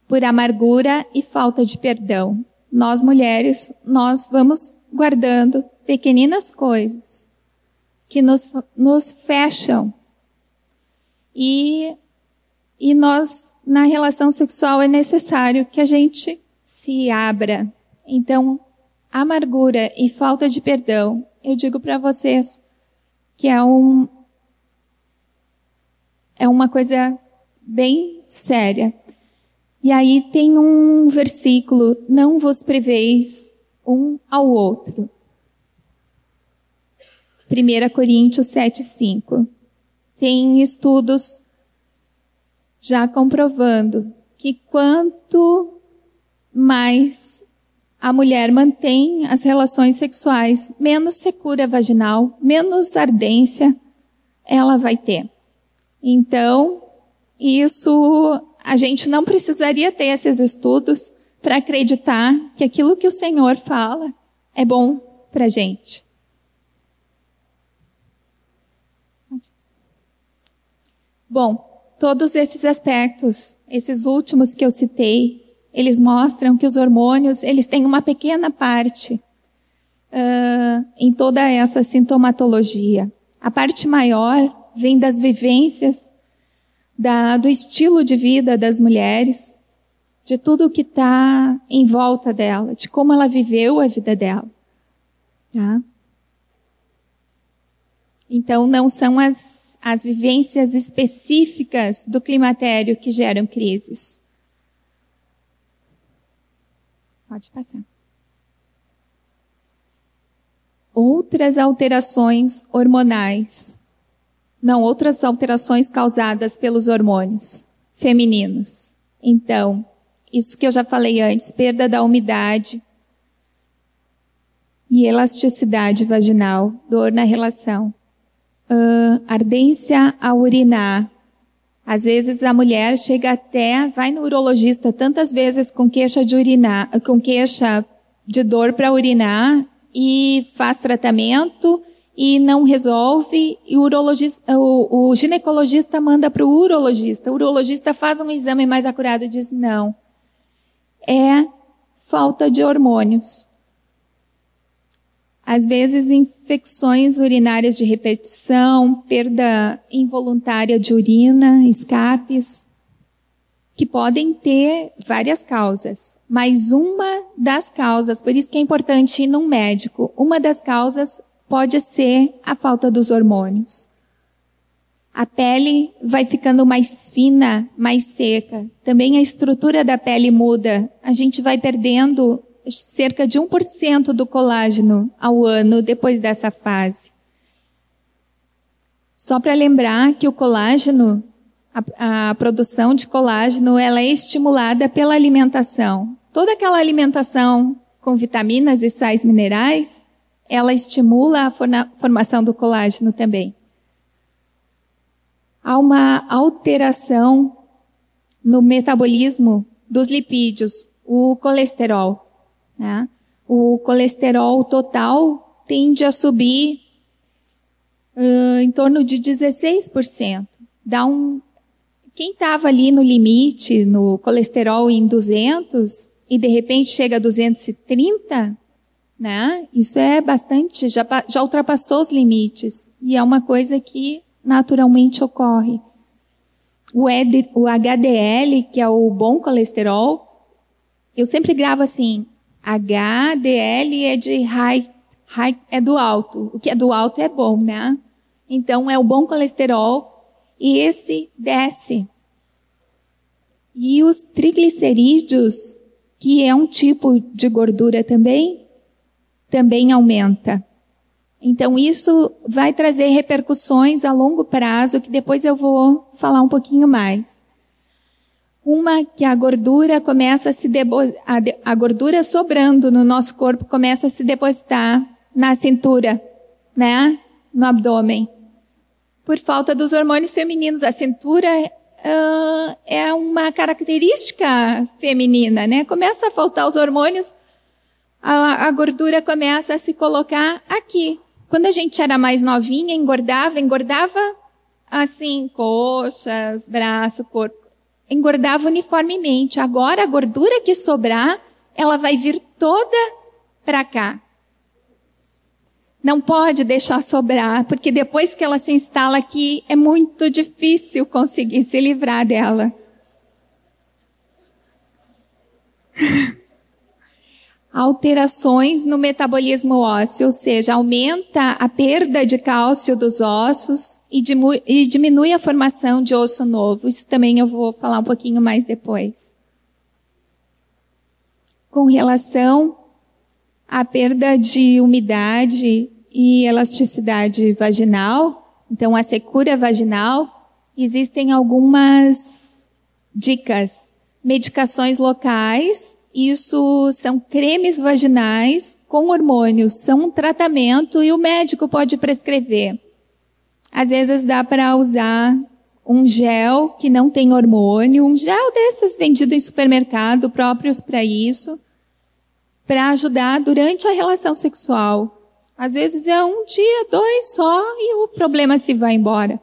por amargura e falta de perdão. Nós mulheres, nós vamos guardando pequeninas coisas que nos, nos fecham. E, e nós, na relação sexual, é necessário que a gente se abra. Então, amargura e falta de perdão, eu digo para vocês que é um é uma coisa bem séria. E aí tem um versículo: não vos preveis um ao outro. 1 Coríntios 7,5. Tem estudos já comprovando que quanto mais a mulher mantém as relações sexuais, menos secura vaginal, menos ardência ela vai ter. Então, isso a gente não precisaria ter esses estudos para acreditar que aquilo que o Senhor fala é bom para a gente. Bom, todos esses aspectos, esses últimos que eu citei, eles mostram que os hormônios eles têm uma pequena parte uh, em toda essa sintomatologia. A parte maior vem das vivências, da, do estilo de vida das mulheres, de tudo que está em volta dela, de como ela viveu a vida dela. Tá? Então, não são as, as vivências específicas do climatério que geram crises. Pode passar. Outras alterações hormonais. Não, outras alterações causadas pelos hormônios femininos. Então, isso que eu já falei antes, perda da umidade e elasticidade vaginal, dor na relação uh, ardência a urinar. Às vezes a mulher chega até, vai no urologista tantas vezes com queixa de urinar, com queixa de dor para urinar e faz tratamento e não resolve e o, urologista, o, o ginecologista manda para o urologista. O urologista faz um exame mais acurado e diz não. É falta de hormônios. Às vezes, infecções urinárias de repetição, perda involuntária de urina, escapes, que podem ter várias causas. Mas uma das causas, por isso que é importante ir num médico, uma das causas pode ser a falta dos hormônios. A pele vai ficando mais fina, mais seca. Também a estrutura da pele muda. A gente vai perdendo cerca de 1% do colágeno ao ano depois dessa fase. Só para lembrar que o colágeno, a, a, produção de colágeno, ela é estimulada pela alimentação. Toda aquela alimentação com vitaminas e sais minerais, ela estimula a formação do colágeno também. Há uma alteração no metabolismo dos lipídios, o colesterol. Né? O colesterol total tende a subir uh, em torno de 16%. Dá um, quem estava ali no limite, no colesterol em 200, e de repente chega a 230, né? Isso é bastante, já, já ultrapassou os limites. E é uma coisa que naturalmente ocorre. O, ED, o HDL, que é o bom colesterol, eu sempre gravo assim, HDL é de high, high é do alto. O que é do alto é bom, né? Então é o bom colesterol e esse desce. E os triglicerídeos, que é um tipo de gordura também, também aumenta. Então isso vai trazer repercussões a longo prazo que depois eu vou falar um pouquinho mais. Uma que a gordura começa a se a, de... a gordura sobrando no nosso corpo começa a se depositar na cintura, né? No abdômen. Por falta dos hormônios femininos. A cintura uh, é uma característica feminina, né? Começa a faltar os hormônios, a, a gordura começa a se colocar aqui. Quando a gente era mais novinha, engordava, engordava assim, coxas, braço, corpo engordava uniformemente. Agora a gordura que sobrar, ela vai vir toda para cá. Não pode deixar sobrar, porque depois que ela se instala aqui, é muito difícil conseguir se livrar dela. alterações no metabolismo ósseo, ou seja, aumenta a perda de cálcio dos ossos e, diminui a formação de osso novo. Isso também eu vou falar um pouquinho mais depois. com relação à perda de umidade e elasticidade vaginal, então a secura vaginal, existem algumas dicas, medicações locais, isso são cremes vaginais com hormônios, são um tratamento e o médico pode prescrever. Às vezes dá para usar um gel que não tem hormônio, um gel desses vendido em supermercado, próprios para isso, para ajudar durante a relação sexual. Às vezes é um dia, dois só e o problema se vai embora.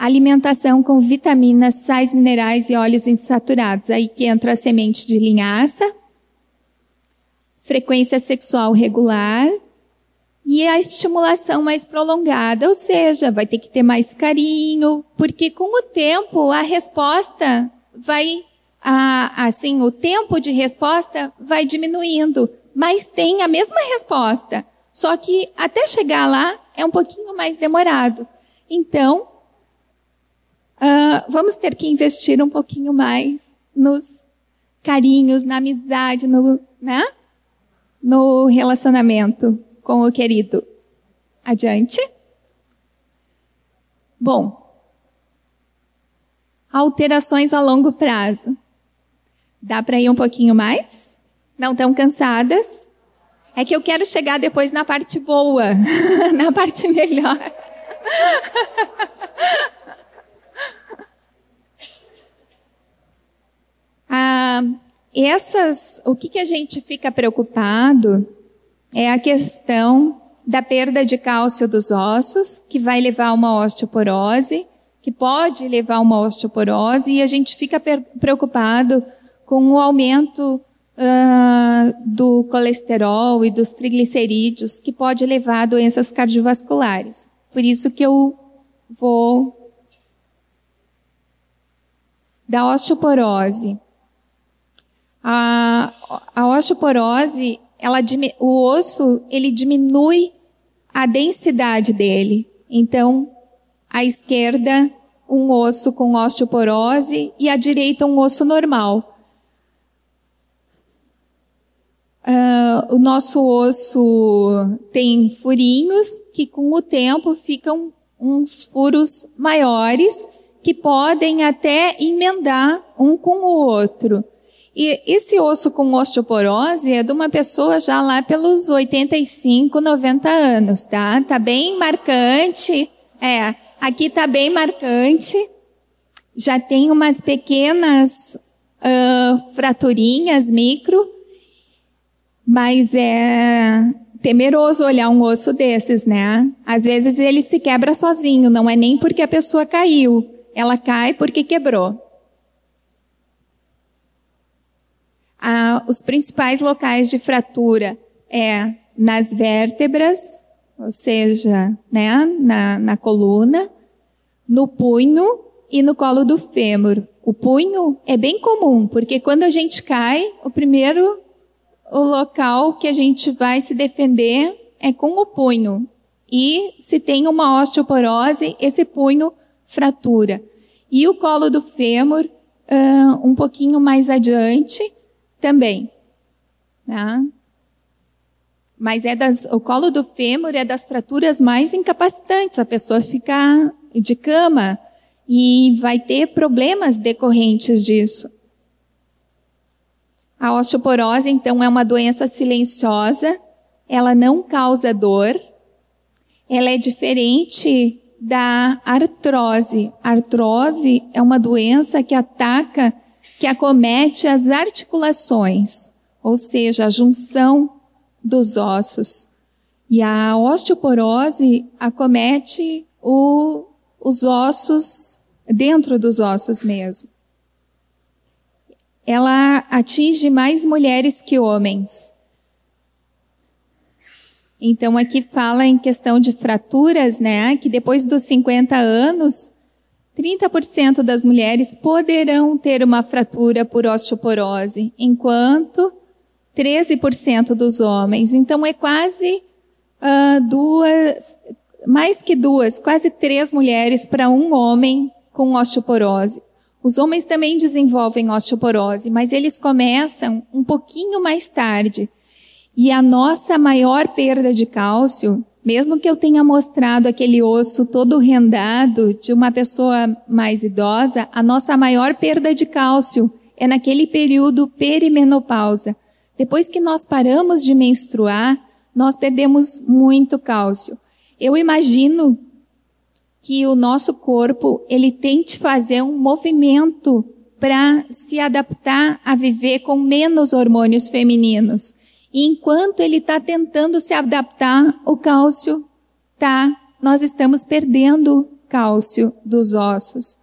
Alimentação com vitaminas, sais minerais e óleos insaturados. Aí que entra a semente de linhaça. Frequência sexual regular e a estimulação mais prolongada, ou seja, vai ter que ter mais carinho, porque com o tempo a resposta vai, a, assim, o tempo de resposta vai diminuindo, mas tem a mesma resposta, só que até chegar lá é um pouquinho mais demorado. Então, uh, vamos ter que investir um pouquinho mais nos carinhos, na amizade, no, né? no relacionamento com o querido. Adiante. Bom, alterações a longo prazo. Dá para ir um pouquinho mais? Não tão cansadas? É que eu quero chegar depois na parte boa, na parte melhor. ah, essas, o que, que a gente fica preocupado é a questão da perda de cálcio dos ossos, que vai levar a uma osteoporose, que pode levar a uma osteoporose, e a gente fica preocupado com o aumento uh, do colesterol e dos triglicerídeos, que pode levar a doenças cardiovasculares. Por isso que eu vou da osteoporose. A, a osteoporose ela, o osso ele diminui a densidade dele. Então, à esquerda, um osso com osteoporose e à direita, um osso normal. Uh, o nosso osso tem furinhos que, com o tempo, ficam uns furos maiores que podem até emendar um com o outro. E esse osso com osteoporose é de uma pessoa já lá pelos 85, 90 anos, tá? Tá bem marcante. É, aqui tá bem marcante. Já tem umas pequenas uh, fraturinhas micro, mas é temeroso olhar um osso desses, né? Às vezes ele se quebra sozinho, não é nem porque a pessoa caiu, ela cai porque quebrou. Ah, os principais locais de fratura é nas vértebras, ou seja, né, na, na coluna, no punho e no colo do fêmur. O punho é bem comum, porque quando a gente cai, o primeiro o local que a gente vai se defender é com o punho. E se tem uma osteoporose, esse punho fratura. E o colo do fêmur, um pouquinho mais adiante, também. Tá? Mas é das, o colo do fêmur é das fraturas mais incapacitantes. A pessoa fica de cama e vai ter problemas decorrentes disso. A osteoporose, então, é uma doença silenciosa, ela não causa dor, ela é diferente da artrose. A artrose é uma doença que ataca que acomete as articulações, ou seja, a junção dos ossos. E a osteoporose acomete o, os ossos dentro dos ossos mesmo. Ela atinge mais mulheres que homens. Então aqui fala em questão de fraturas, né? Que depois dos 50 anos 30% das mulheres poderão ter uma fratura por osteoporose, enquanto 13% dos homens. Então é quase uh, duas, mais que duas, quase três mulheres para um homem com osteoporose. Os homens também desenvolvem osteoporose, mas eles começam um pouquinho mais tarde. E a nossa maior perda de cálcio, mesmo que eu tenha mostrado aquele osso todo rendado de uma pessoa mais idosa, a nossa maior perda de cálcio é naquele período perimenopausa. Depois que nós paramos de menstruar, nós perdemos muito cálcio. Eu imagino que o nosso corpo ele tente fazer um movimento para se adaptar a viver com menos hormônios femininos. E enquanto ele está tentando se adaptar, o cálcio tá, nós estamos perdendo cálcio dos ossos.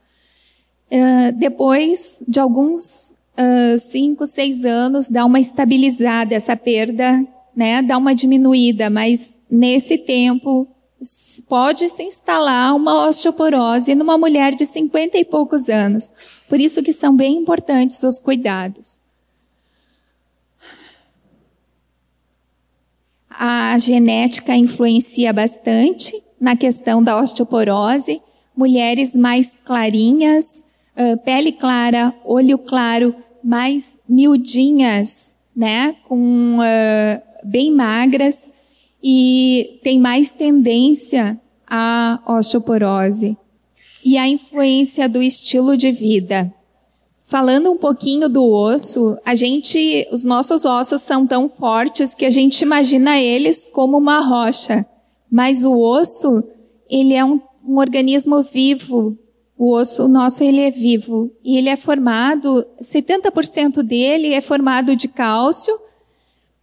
Uh, depois de alguns uh, cinco, seis anos, dá uma estabilizada essa perda, né? Dá uma diminuída, mas nesse tempo pode se instalar uma osteoporose numa mulher de 50 e poucos anos. Por isso que são bem importantes os cuidados. A genética influencia bastante na questão da osteoporose. Mulheres mais clarinhas, pele clara, olho claro, mais miudinhas, né, com bem magras, e tem mais tendência à osteoporose. E a influência do estilo de vida. Falando um pouquinho do osso, a gente, os nossos ossos são tão fortes que a gente imagina eles como uma rocha. Mas o osso, ele é um, um organismo vivo. O osso nosso, ele é vivo. E ele é formado, 70% dele é formado de cálcio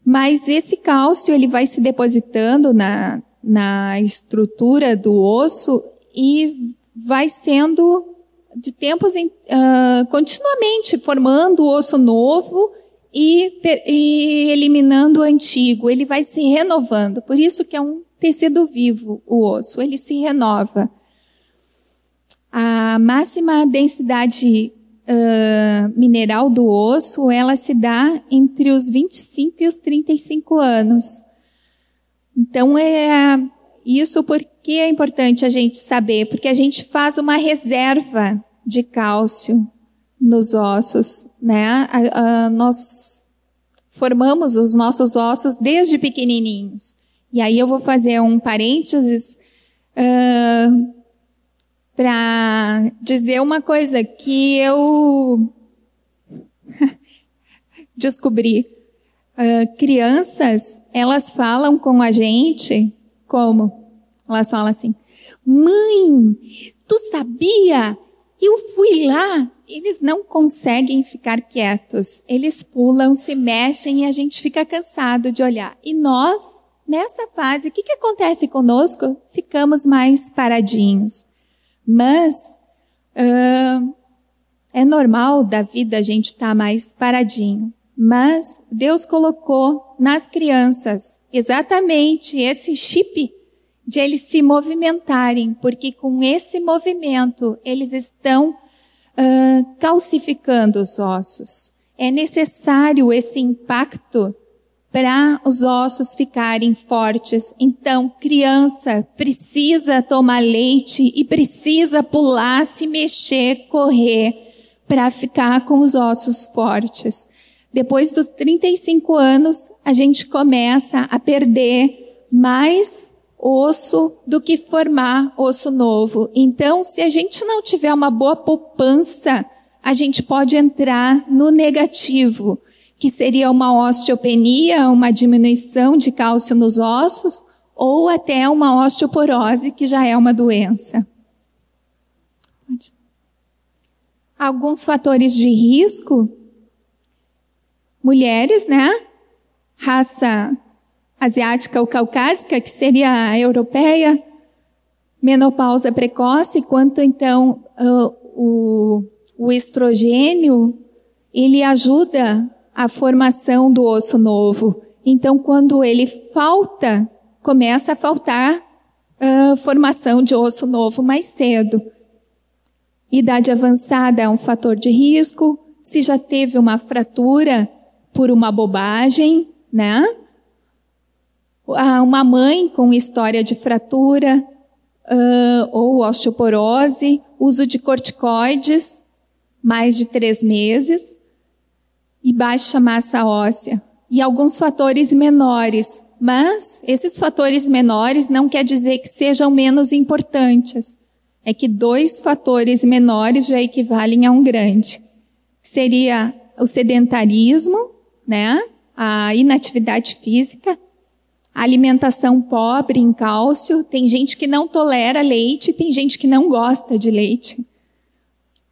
mas esse cálcio ele vai se depositando na, na estrutura do osso e vai sendo de tempos em, uh, continuamente formando osso novo e, e, eliminando o antigo. Ele vai se renovando. Por isso que é um tecido vivo o osso. Ele se renova. A máxima densidade uh, mineral do osso, ela se dá entre os 25 e os 35 anos. Então, é isso porque é importante a gente saber, porque a gente faz uma reserva de cálcio nos ossos, né? nós formamos os nossos ossos desde pequenininhos. E aí eu vou fazer um parênteses uh, para dizer uma coisa que eu descobri. Uh, crianças, elas falam com a gente como? Elas falam assim: Mãe, tu sabia? Eu fui lá. Eles não conseguem ficar quietos. Eles pulam, se mexem e a gente fica cansado de olhar. E nós, nessa fase, o que, que acontece conosco? Ficamos mais paradinhos. Mas uh, é normal da vida a gente estar tá mais paradinho. Mas Deus colocou nas crianças exatamente esse chip de eles se movimentarem, porque com esse movimento eles estão uh, calcificando os ossos. É necessário esse impacto para os ossos ficarem fortes. Então, criança precisa tomar leite e precisa pular, se mexer, correr para ficar com os ossos fortes. Depois dos 35 anos, a gente começa a perder mais osso do que formar osso novo. Então, se a gente não tiver uma boa poupança, a gente pode entrar no negativo que seria uma osteopenia, uma diminuição de cálcio nos ossos, ou até uma osteoporose, que já é uma doença. Alguns fatores de risco. Mulheres, né? Raça asiática ou caucásica, que seria a europeia. Menopausa precoce, quanto então uh, o, o estrogênio, ele ajuda a formação do osso novo. Então, quando ele falta, começa a faltar a formação de osso novo mais cedo. Idade avançada é um fator de risco. Se já teve uma fratura por uma bobagem, né? Uma mãe com história de fratura uh, ou osteoporose, uso de corticoides, mais de três meses e baixa massa óssea e alguns fatores menores, mas esses fatores menores não quer dizer que sejam menos importantes. É que dois fatores menores já equivalem a um grande. Seria o sedentarismo, né? A inatividade física, alimentação pobre em cálcio. Tem gente que não tolera leite, tem gente que não gosta de leite.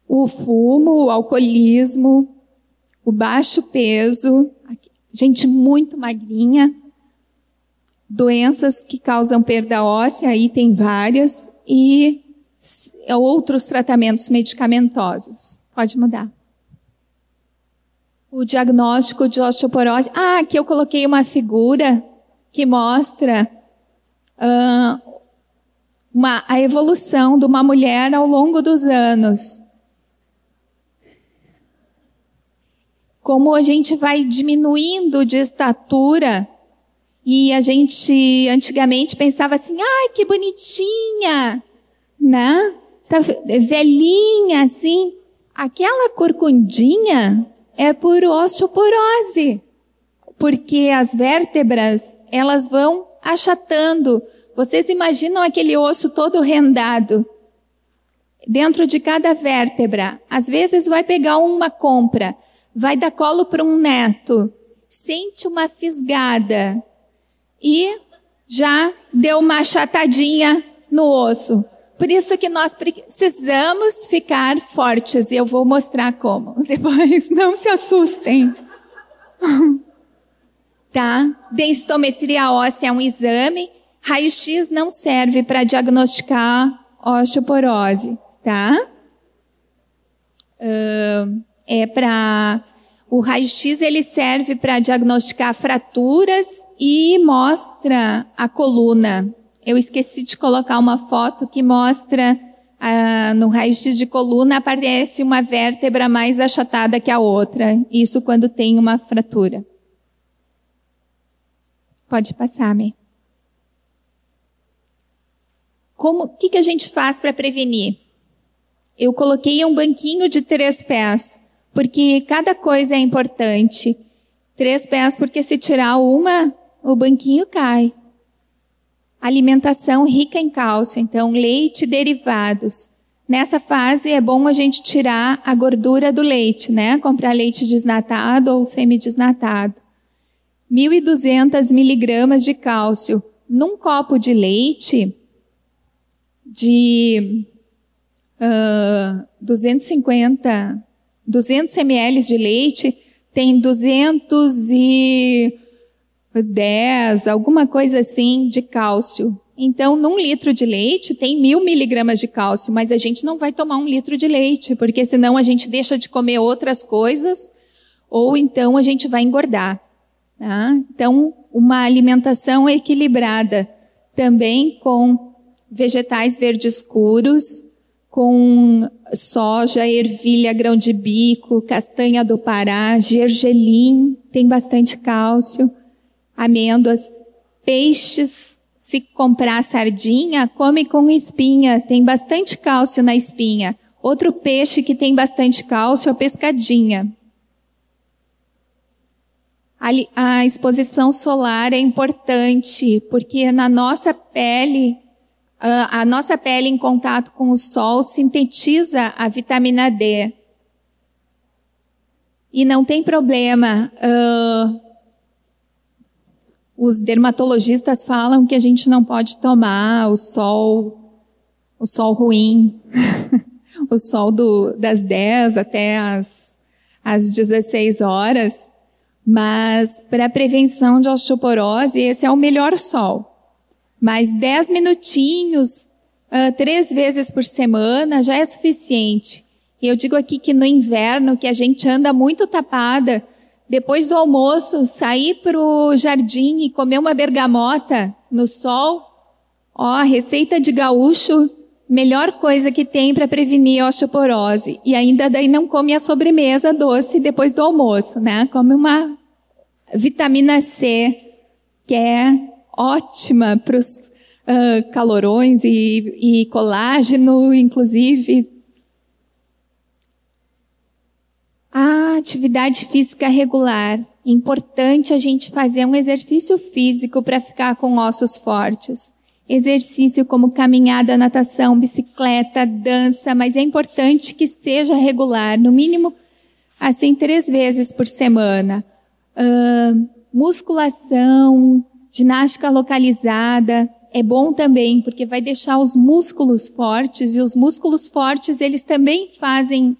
O fumo, o alcoolismo, o baixo peso, gente muito magrinha, doenças que causam perda óssea, aí tem várias, e outros tratamentos medicamentosos. Pode mudar. O diagnóstico de osteoporose. Ah, aqui eu coloquei uma figura que mostra uh, uma, a evolução de uma mulher ao longo dos anos. Como a gente vai diminuindo de estatura e a gente antigamente pensava assim, ai, que bonitinha, né? Tá velhinha assim. Aquela corcundinha é por osteoporose porque as vértebras, elas vão achatando. Vocês imaginam aquele osso todo rendado dentro de cada vértebra. Às vezes vai pegar uma compra, vai dar colo para um neto, sente uma fisgada e já deu uma achatadinha no osso. Por isso que nós precisamos ficar fortes e eu vou mostrar como. Depois não se assustem. tá? Densitometria óssea é um exame. Raio-X não serve para diagnosticar osteoporose, tá? Uh, é para o raio-x ele serve para diagnosticar fraturas e mostra a coluna. Eu esqueci de colocar uma foto que mostra uh, no raio-x de coluna aparece uma vértebra mais achatada que a outra. Isso quando tem uma fratura. Pode passar, me. Como, o que, que a gente faz para prevenir? Eu coloquei um banquinho de três pés, porque cada coisa é importante. Três pés, porque se tirar uma, o banquinho cai. Alimentação rica em cálcio, então leite derivados. Nessa fase é bom a gente tirar a gordura do leite, né? Comprar leite desnatado ou semidesnatado. 1.200 miligramas de cálcio num copo de leite de uh, 250, 200 ml de leite tem 210, alguma coisa assim, de cálcio. Então, num litro de leite tem mil miligramas de cálcio, mas a gente não vai tomar um litro de leite, porque senão a gente deixa de comer outras coisas, ou então a gente vai engordar. Tá? Então, uma alimentação equilibrada, também com vegetais verdes escuros, com soja, ervilha, grão de bico, castanha do Pará, gergelim, tem bastante cálcio, amêndoas, peixes, se comprar sardinha, come com espinha, tem bastante cálcio na espinha. Outro peixe que tem bastante cálcio é a pescadinha. A, a exposição solar é importante, porque na nossa pele, a, nossa pele em contato com o sol sintetiza a vitamina D. E não tem problema. Uh, os dermatologistas falam que a gente não pode tomar o sol, o sol ruim, o sol do, das 10 até as, as 16 horas, mas para prevenção de osteoporose, esse é o melhor sol. Mas 10 minutinhos, uh, três vezes por semana, já é suficiente. E eu digo aqui que no inverno, que a gente anda muito tapada, depois do almoço, sair para o jardim e comer uma bergamota no sol, ó, receita de gaúcho, melhor coisa que tem para prevenir a osteoporose. E ainda daí não come a sobremesa doce depois do almoço, né? Come uma vitamina C, que é ótima para os uh, calorões e, e colágeno, inclusive. uma atividade física regular. Importante a gente fazer um exercício físico para ficar com ossos fortes. Exercício como caminhada, natação, bicicleta, dança, mas é importante que seja regular, no mínimo assim três vezes por semana. Uh, musculação, ginástica localizada, é bom também, porque vai deixar os músculos fortes, e os músculos fortes, eles também fazem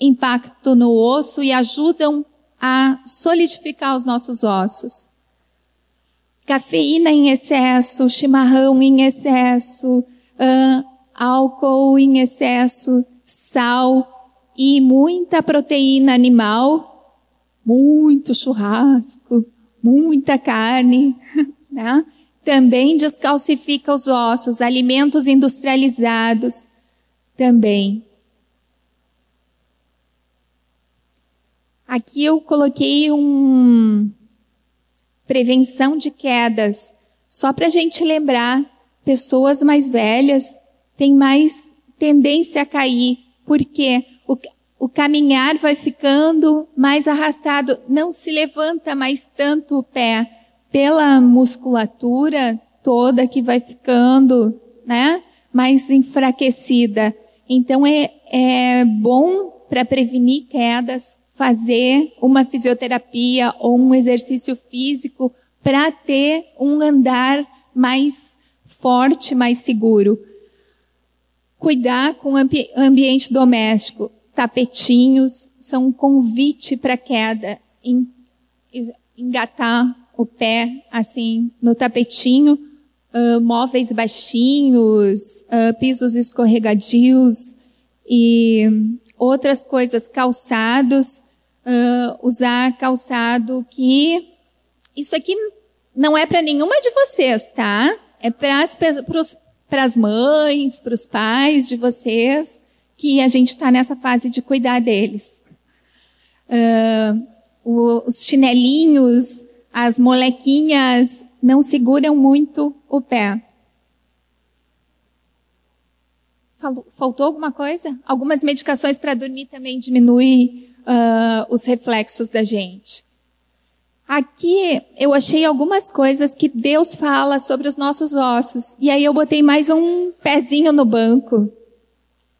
impacto no osso e ajudam a solidificar os nossos ossos. Cafeína em excesso, chimarrão em excesso, uh, álcool em excesso, sal e muita proteína animal, muito churrasco, muita carne, né? também descalcifica os ossos, alimentos industrializados também. Aqui eu coloquei um prevenção de quedas, só para a gente lembrar, pessoas mais velhas têm mais tendência a cair, porque o, o caminhar vai ficando mais arrastado, não se levanta mais tanto o pé. Pela musculatura toda que vai ficando, né, mais enfraquecida. Então é, é bom para prevenir quedas fazer uma fisioterapia ou um exercício físico para ter um andar mais forte, mais seguro. Cuidar com o ambi ambiente doméstico. Tapetinhos são um convite para queda. Engatar o pé assim no tapetinho, uh, móveis baixinhos, uh, pisos escorregadios e outras coisas, calçados, uh, usar calçado que isso aqui não é para nenhuma de vocês, tá? É para as mães, para os pais de vocês, que a gente está nessa fase de cuidar deles. Uh, os chinelinhos as molequinhas não seguram muito o pé. Faltou alguma coisa? Algumas medicações para dormir também diminuem uh, os reflexos da gente. Aqui eu achei algumas coisas que Deus fala sobre os nossos ossos. E aí eu botei mais um pezinho no banco.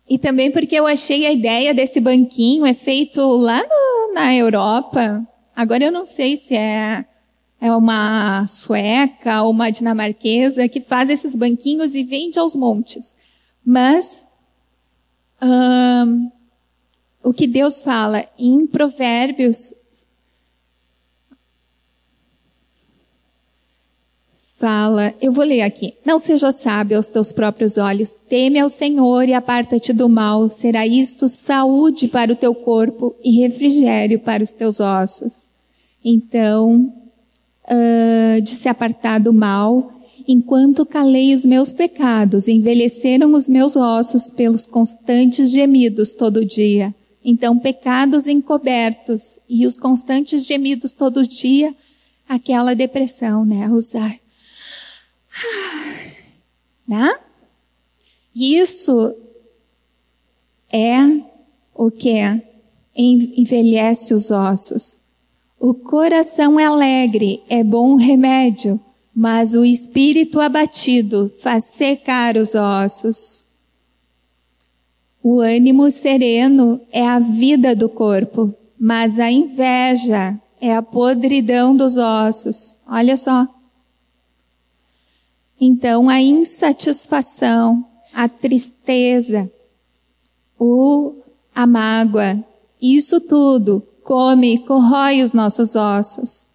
E também porque eu achei a ideia desse banquinho é feito lá no, na Europa. Agora eu não sei se é é uma sueca ou uma dinamarquesa que faz esses banquinhos e vende aos montes. Mas hum, o que Deus fala em Provérbios fala, eu vou ler aqui. Não seja sábio aos teus próprios olhos, teme ao Senhor e aparta-te do mal. Será isto saúde para o teu corpo e refrigério para os teus ossos. Então, uh, de se apartar do mal, enquanto calei os meus pecados, envelheceram os meus ossos pelos constantes gemidos todo dia. Então, pecados encobertos e os constantes gemidos todo dia, aquela depressão, né? Usar. Né? Isso é o que envelhece os ossos. O coração alegre é bom remédio, mas o espírito abatido faz secar os ossos. O ânimo sereno é a vida do corpo, mas a inveja é a podridão dos ossos. Olha só. Então, a insatisfação, a tristeza, o, a mágoa, isso tudo come, corrói os nossos ossos.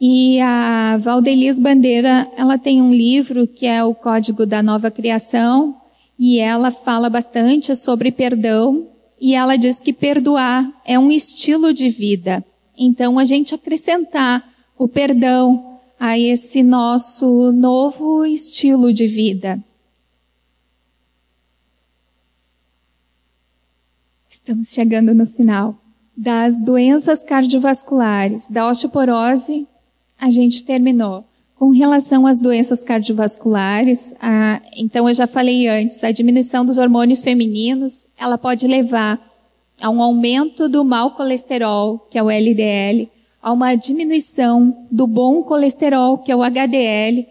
E a Valdelis Bandeira, ela tem um livro que é o Código da Nova Criação, e ela fala bastante sobre perdão, e ela diz que perdoar é um estilo de vida. Então, a gente acrescentar o perdão a esse nosso novo estilo de vida. Estamos chegando no final das doenças cardiovasculares, da osteoporose, a gente terminou. Com relação às doenças cardiovasculares, a, então eu já falei antes, a diminuição dos hormônios femininos, ela pode levar há um aumento do mau colesterol, que é o LDL, há uma diminuição do bom colesterol, que é o HDL,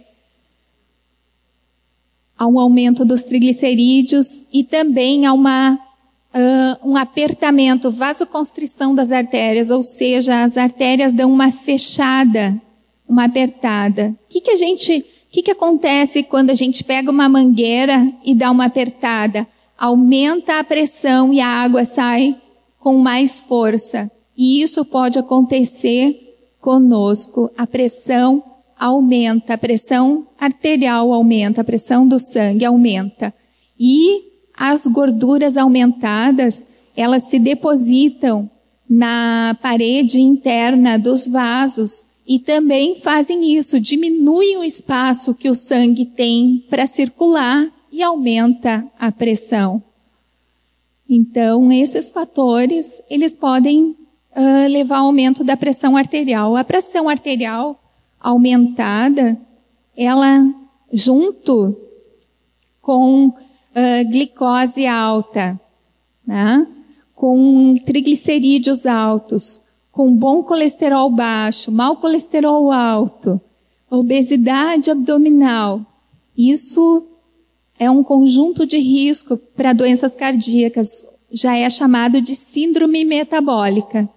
há um aumento dos triglicerídeos e também há uma, uh, um apertamento, vasoconstrição das artérias, ou seja, as artérias dão uma fechada, uma apertada. O que, que a gente, o que, que acontece quando a gente pega uma mangueira e dá uma apertada? Aumenta a pressão e a água sai com mais força. E isso pode acontecer conosco. A pressão aumenta, a pressão arterial aumenta, a pressão do sangue aumenta. E as gorduras aumentadas, elas se depositam na parede interna dos vasos e também fazem isso, diminuem o espaço que o sangue tem para circular e aumenta a pressão. Então, esses fatores, eles podem uh, levar ao aumento da pressão arterial. A pressão arterial aumentada, ela junto com uh, glicose alta, né? com triglicerídeos altos, com bom colesterol baixo, mau colesterol alto, obesidade abdominal, isso é um conjunto de risco para doenças cardíacas, já é chamado de síndrome metabólica.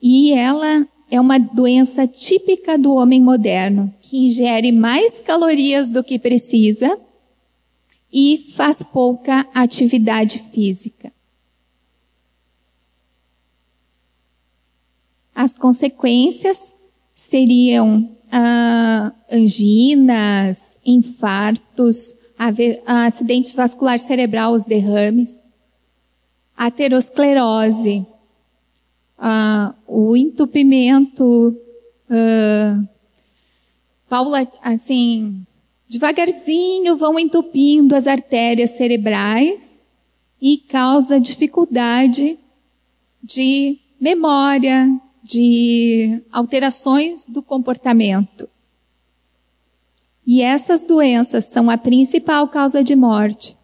E ela é uma doença típica do homem moderno, que ingere mais calorias do que precisa e faz pouca atividade física. As consequências seriam ah, anginas, infartos, acidente vascular cerebral, os derrames, aterosclerose, ah, o entupimento, ah, Paula, assim, devagarzinho vão entupindo as artérias cerebrais e causa dificuldade de memória, de alterações do comportamento. E essas doenças são a principal causa de morte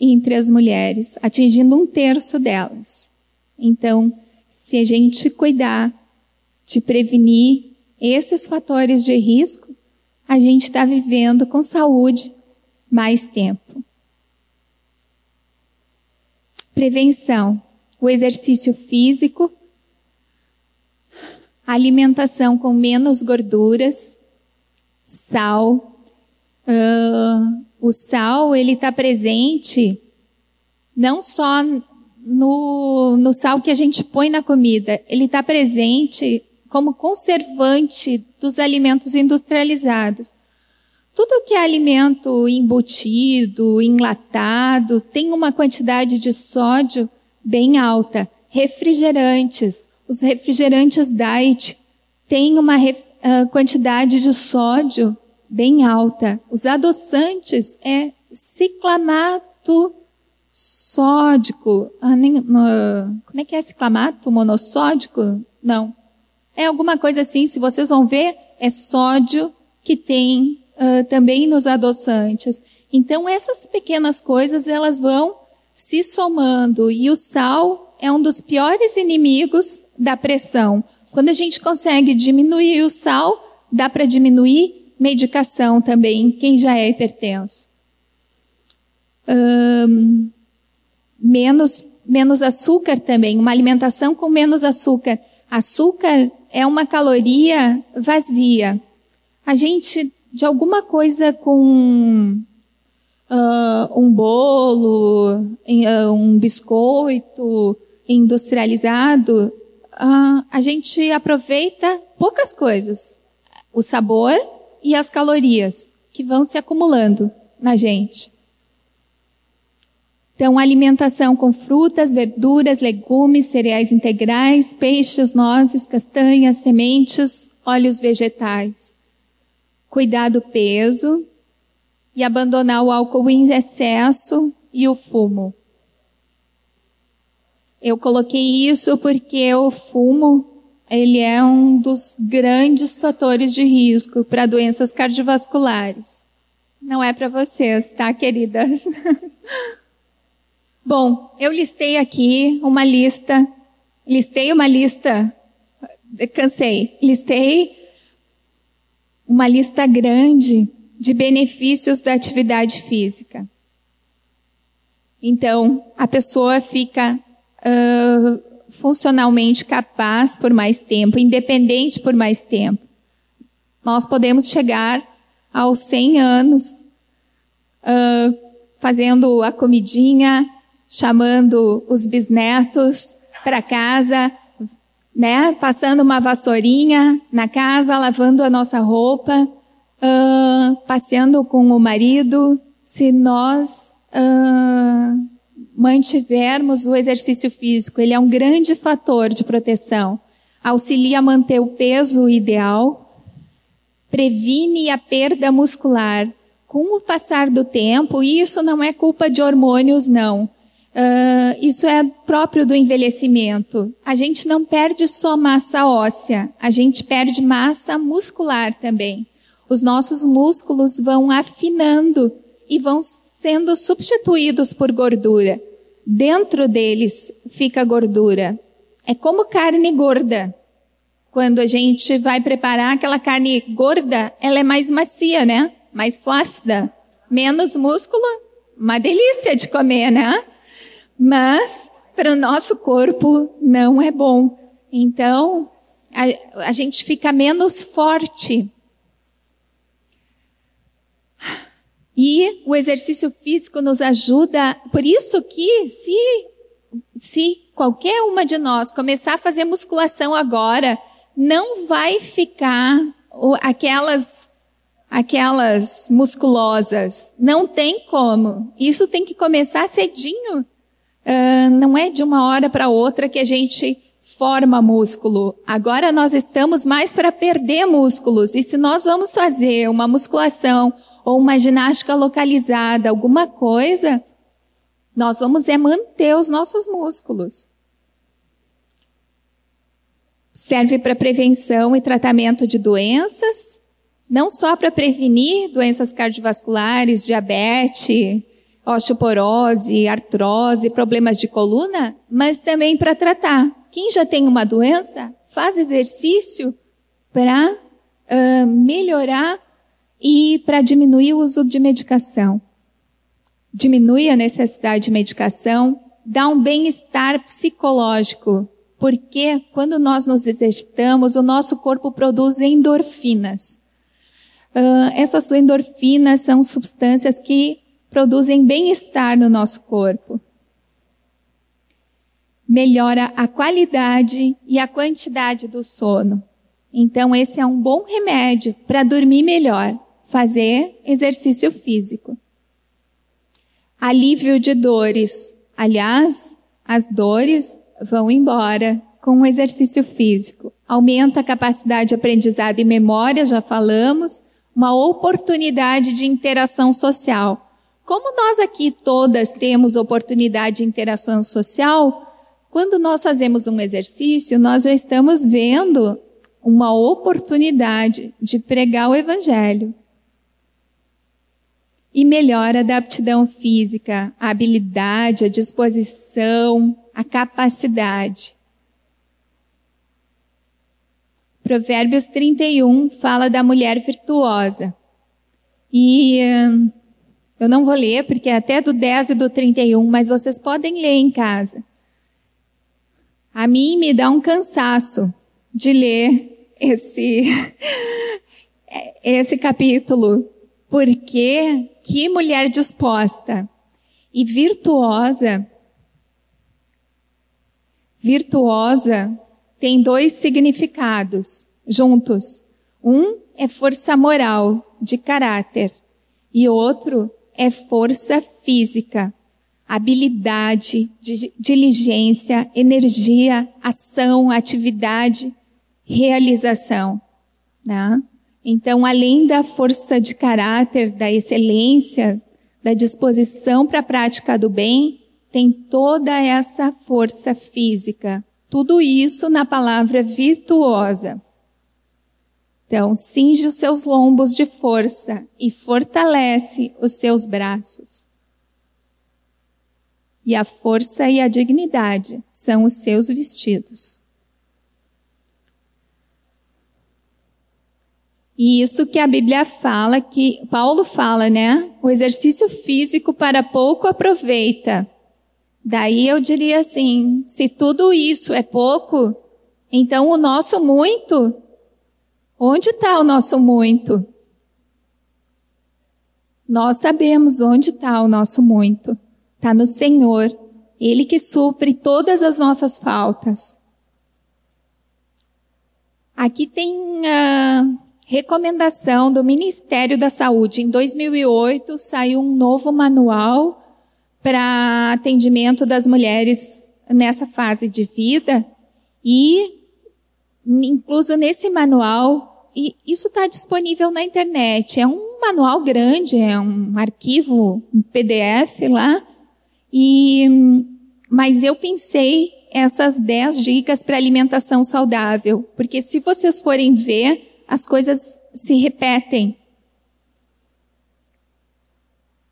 entre as mulheres, atingindo um terço delas. Então, se a gente cuidar de prevenir esses fatores de risco, a gente está vivendo com saúde mais tempo. Prevenção: o exercício físico, alimentação com menos gorduras, sal. Uh, o sal ele está presente não só no, no sal que a gente põe na comida, ele está presente como conservante dos alimentos industrializados. Tudo que é alimento embutido, enlatado, tem uma quantidade de sódio bem alta. Refrigerantes, os refrigerantes diet têm uma uh, quantidade de sódio bem alta. Os adoçantes é ciclamato sódico. Ah, nem, uh, como é que é ciclamato monossódico? Não. É alguma coisa assim, se vocês vão ver, é sódio que tem uh, também nos adoçantes. Então, essas pequenas coisas, elas vão se somando. E o sal é um dos piores inimigos da pressão. Quando a gente consegue diminuir o sal, dá para diminuir medicação também, quem já é hipertenso. Um, menos, menos açúcar também, uma alimentação com menos açúcar. Açúcar é uma caloria vazia. A gente, de alguma coisa com uh, um bolo, uh, um biscoito industrializado, uh, a gente aproveita poucas coisas. O sabor e as calorias que vão se acumulando na gente. Então, alimentação com frutas, verduras, legumes, cereais integrais, peixes, nozes, castanhas, sementes, óleos vegetais. Cuidar do peso e abandonar o álcool em excesso e o fumo. Eu coloquei isso porque o fumo, ele é um dos grandes fatores de risco para doenças cardiovasculares. Não é para vocês, tá, queridas? Bom, eu listei aqui uma lista listei uma lista, cansei, listei uma lista grande de benefícios da atividade física. Então, a pessoa fica uh, funcionalmente capaz por mais tempo, independente por mais tempo. Nós podemos chegar aos 100 anos uh, fazendo a comidinha, chamando os bisnetos para casa, né? Passando uma vassourinha na casa, lavando a nossa roupa, uh, passeando com o marido. Se nós uh, mantivermos o exercício físico, ele é um grande fator de proteção. Auxilia a manter o peso ideal, previne a perda muscular. Com o passar do tempo, e isso não é culpa de hormônios, não. Uh, isso é próprio do envelhecimento. A gente não perde só massa óssea, a gente perde massa muscular também. Os nossos músculos vão afinando e vão sendo substituídos por gordura. Dentro deles fica gordura. É como carne gorda. Quando a gente vai preparar aquela carne gorda, ela é mais macia, né? Mais flácida. Menos músculo. Uma delícia de comer, né? mas para o nosso corpo não é bom. Então, a, a gente fica menos forte. E o exercício físico nos ajuda, por isso que se, se qualquer uma de nós começar a fazer musculação agora, não vai ficar aquelas aquelas musculosas. Não tem como. Isso tem que começar cedinho. Uh, não é de uma hora para outra que a gente forma músculo. Agora nós estamos mais para perder músculos. E se nós vamos fazer uma musculação ou uma ginástica localizada, alguma coisa, nós vamos é manter os nossos músculos. Serve para prevenção e tratamento de doenças, não só para prevenir doenças cardiovasculares, diabetes, osteoporose, artrose, problemas de coluna, mas também para tratar. Quem já tem uma doença, faz exercício para uh, melhorar e para diminuir o uso de medicação. Diminui a necessidade de medicação, dá um bem-estar psicológico, porque quando nós nos exercitamos, o nosso corpo produz endorfinas. Uh, essas endorfinas são substâncias que produzem bem-estar no nosso corpo. Melhora a qualidade e a quantidade do sono. Então, esse é um bom remédio para dormir melhor, fazer exercício físico. Alívio de dores. Aliás, as dores vão embora com o exercício físico. Aumenta a capacidade de aprendizado e memória, já falamos. Uma oportunidade de interação social. Como nós aqui todas temos oportunidade de interação social, quando nós fazemos um exercício, nós já estamos vendo uma oportunidade de pregar o evangelho. E melhora da aptidão física, a habilidade, a disposição, a capacidade. Provérbios 31 fala da mulher virtuosa. E hum, eu não vou ler, porque é até do 10 e do 31, mas vocês podem ler em casa. A mim me dá um cansaço de ler esse, esse capítulo, porque que mulher disposta e virtuosa. Virtuosa tem dois significados juntos. Um é força moral, de caráter, e outro é força física, habilidade, diligência, energia, ação, atividade, realização. Né? Então, além da força de caráter, da excelência, da disposição para a prática do bem, tem toda essa força física. Tudo isso na palavra virtuosa. Então, cinge os seus lombos de força e fortalece os seus braços. e a força e a dignidade são os seus vestidos. E isso que a Bíblia fala, que Paulo fala, né? O exercício físico para pouco aproveita. Daí eu diria assim: se tudo isso é pouco, então o nosso muito, onde está o nosso muito? Nós sabemos onde está o nosso muito. Está no Senhor. Ele que supre todas as nossas faltas. Aqui tem a recomendação do Ministério da Saúde. Em 2008 saiu um novo manual para atendimento das mulheres nessa fase de vida e incluso nesse manual e isso está disponível na internet. É um manual grande, é um arquivo, um PDF lá. E, mas eu pensei essas 10 dicas para alimentação saudável, porque se vocês forem ver, as coisas se repetem.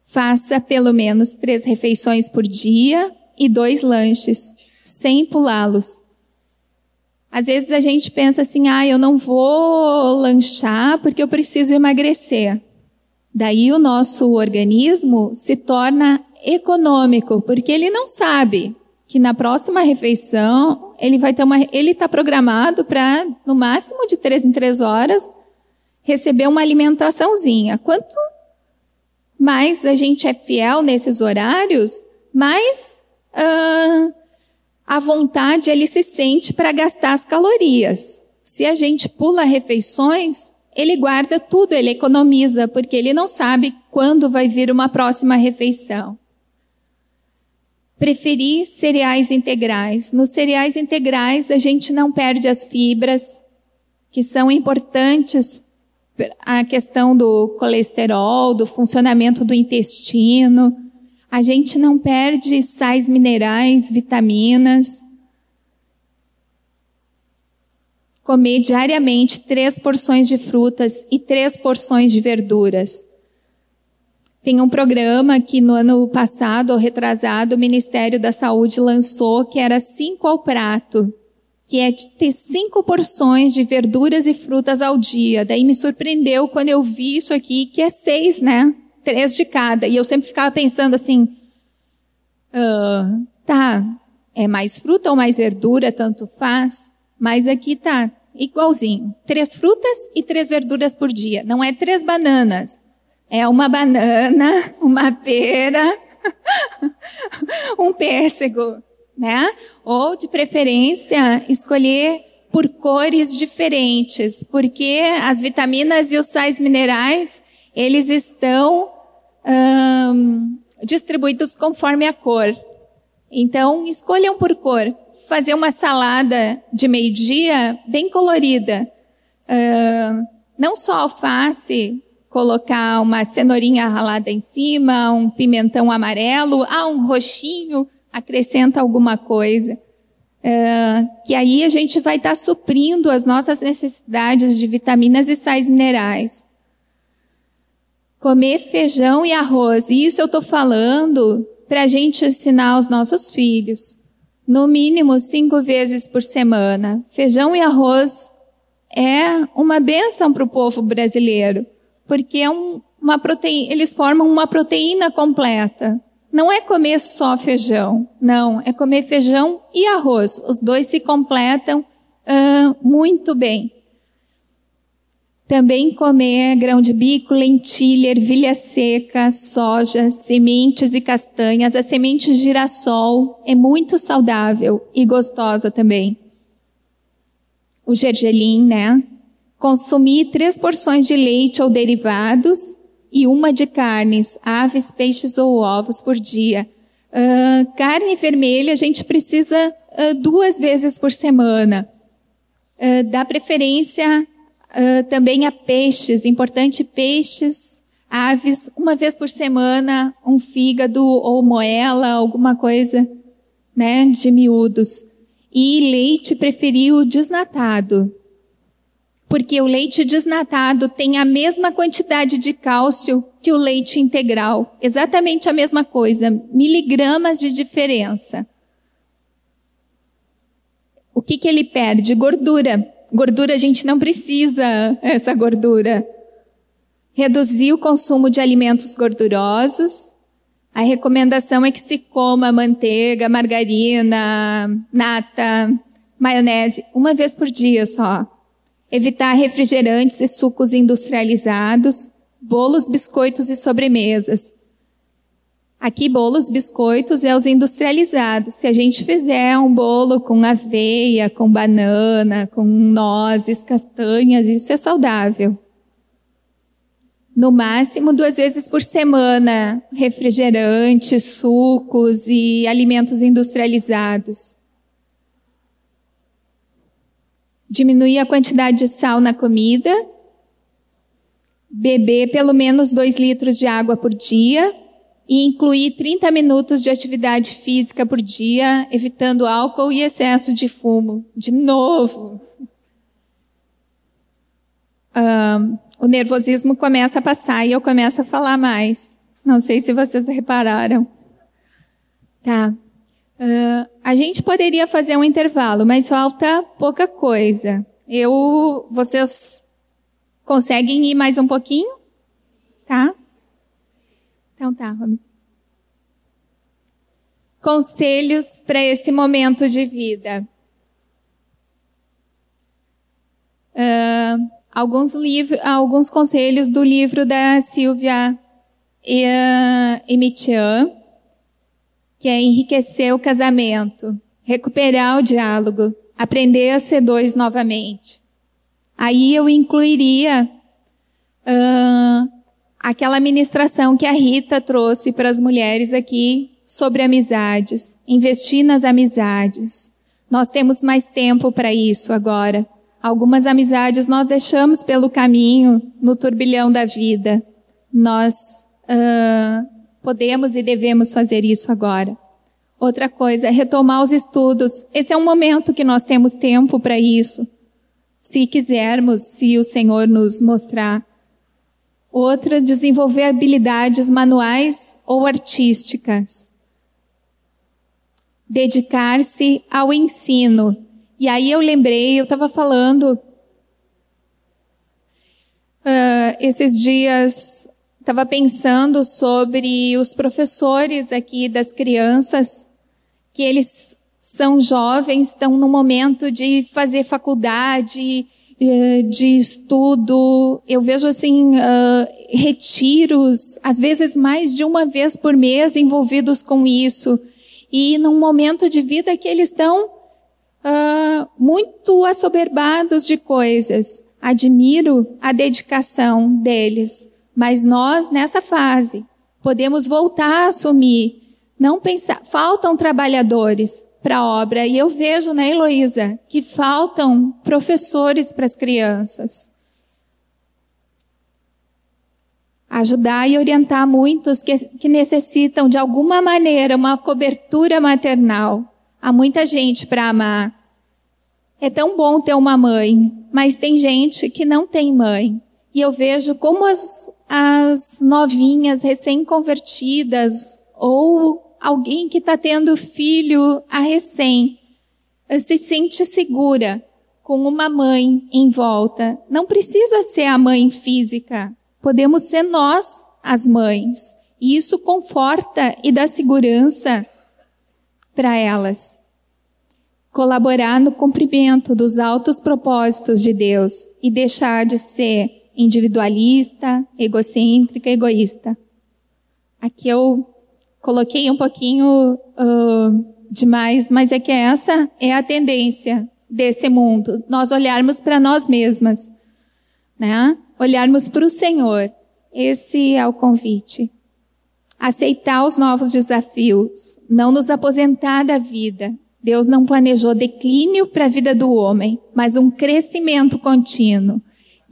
Faça pelo menos três refeições por dia e dois lanches, sem pulá-los. Às vezes a gente pensa assim, ah, eu não vou lanchar porque eu preciso emagrecer. Daí o nosso organismo se torna econômico, porque ele não sabe que na próxima refeição ele vai ter uma, ele está programado para no máximo de três em três horas receber uma alimentaçãozinha. Quanto mais a gente é fiel nesses horários, mais uh, a vontade ele se sente para gastar as calorias. Se a gente pula refeições, ele guarda tudo, ele economiza, porque ele não sabe quando vai vir uma próxima refeição. Preferir cereais integrais. Nos cereais integrais, a gente não perde as fibras, que são importantes a questão do colesterol, do funcionamento do intestino. A gente não perde sais minerais, vitaminas. comer diariamente três porções de frutas e três porções de verduras. Tem um programa que no ano passado ou retrasado o Ministério da Saúde lançou que era cinco ao prato, que é de ter cinco porções de verduras e frutas ao dia. Daí me surpreendeu quando eu vi isso aqui, que é seis, né? Três de cada. E eu sempre ficava pensando assim, uh, tá, é mais fruta ou mais verdura, tanto faz. Mas aqui tá igualzinho. Três frutas e três verduras por dia. Não é três bananas. É uma banana, uma pera, um pêssego, né? Ou, de preferência, escolher por cores diferentes, porque as vitaminas e os sais minerais, eles estão hum, distribuídos conforme a cor. Então, escolham por cor fazer uma salada de meio-dia bem colorida. Não só alface, colocar uma cenourinha ralada em cima, um pimentão amarelo, ah, um roxinho, acrescenta alguma coisa. Uh, que aí a gente vai estar tá suprindo as nossas necessidades de vitaminas e sais minerais. Comer feijão e arroz. E isso eu estou falando para a gente ensinar aos nossos filhos no mínimo cinco vezes por semana. Feijão e arroz é uma benção para o povo brasileiro, porque é um, uma proteína, eles formam uma proteína completa. Não é comer só feijão, não, é comer feijão e arroz. Os dois se completam uh, muito bem. Também comer grão de bico, lentilha, ervilha seca, soja, sementes e castanhas. A semente girassol é muito saudável e gostosa também. O gergelim, né? Consumir três porções de leite ou derivados e uma de carnes, aves, peixes ou ovos por dia. Uh, carne vermelha a gente precisa uh, duas vezes por semana. Uh, dá preferência Uh, também a peixes, importante peixes, aves, uma vez por semana, um fígado ou moela, alguma coisa, né, de miúdos. E leite preferiu desnatado. Porque o leite desnatado tem a mesma quantidade de cálcio que o leite integral. Exatamente a mesma coisa, miligramas de diferença. O que, que ele perde? Gordura. Gordura a gente não precisa, essa gordura. Reduzir o consumo de alimentos gordurosos. A recomendação é que se coma manteiga, margarina, nata, maionese, uma vez por dia só evitar refrigerantes e sucos industrializados, bolos, biscoitos e sobremesas. Aqui, bolos, biscoitos é os industrializados. Se a gente fizer um bolo com aveia, com banana, com nozes, castanhas, isso é saudável. No máximo, duas vezes por semana, refrigerantes, sucos e alimentos industrializados. Diminuir a quantidade de sal na comida, beber pelo menos 2 litros de água por dia e incluir 30 minutos de atividade física por dia, evitando álcool e excesso de fumo. De novo. Um, o nervosismo começa a passar e eu começo a falar mais. Não sei se vocês repararam. Tá. Uh, a gente poderia fazer um intervalo, mas falta pouca coisa. Eu, vocês conseguem ir mais um pouquinho? Tá? Então tá, vamos. Conselhos para esse momento de vida. Uh, alguns livros, alguns conselhos do livro da Silvia Emitian que é enriquecer o casamento, recuperar o diálogo, aprender a ser dois novamente. Aí eu incluiria uh, aquela ministração que a Rita trouxe para as mulheres aqui sobre amizades, investir nas amizades. Nós temos mais tempo para isso agora. Algumas amizades nós deixamos pelo caminho, no turbilhão da vida. Nós uh, Podemos e devemos fazer isso agora. Outra coisa é retomar os estudos. Esse é um momento que nós temos tempo para isso. Se quisermos, se o Senhor nos mostrar. Outra, desenvolver habilidades manuais ou artísticas. Dedicar-se ao ensino. E aí eu lembrei, eu estava falando uh, esses dias estava pensando sobre os professores aqui das crianças, que eles são jovens, estão no momento de fazer faculdade, eh, de estudo. Eu vejo assim uh, retiros, às vezes mais de uma vez por mês envolvidos com isso. E num momento de vida que eles estão uh, muito assoberbados de coisas. Admiro a dedicação deles. Mas nós, nessa fase, podemos voltar a assumir. Não pensar, faltam trabalhadores para a obra. E eu vejo, né, Heloísa, que faltam professores para as crianças. Ajudar e orientar muitos que, que necessitam, de alguma maneira, uma cobertura maternal. Há muita gente para amar. É tão bom ter uma mãe, mas tem gente que não tem mãe. E eu vejo como as, as novinhas recém-convertidas ou alguém que está tendo filho a recém eh, se sente segura com uma mãe em volta. Não precisa ser a mãe física, podemos ser nós as mães. E isso conforta e dá segurança para elas. Colaborar no cumprimento dos altos propósitos de Deus e deixar de ser individualista, egocêntrica, egoísta. Aqui eu coloquei um pouquinho uh, demais, mas é que essa é a tendência desse mundo. Nós olharmos para nós mesmas, né? Olharmos para o Senhor. Esse é o convite. Aceitar os novos desafios, não nos aposentar da vida. Deus não planejou declínio para a vida do homem, mas um crescimento contínuo.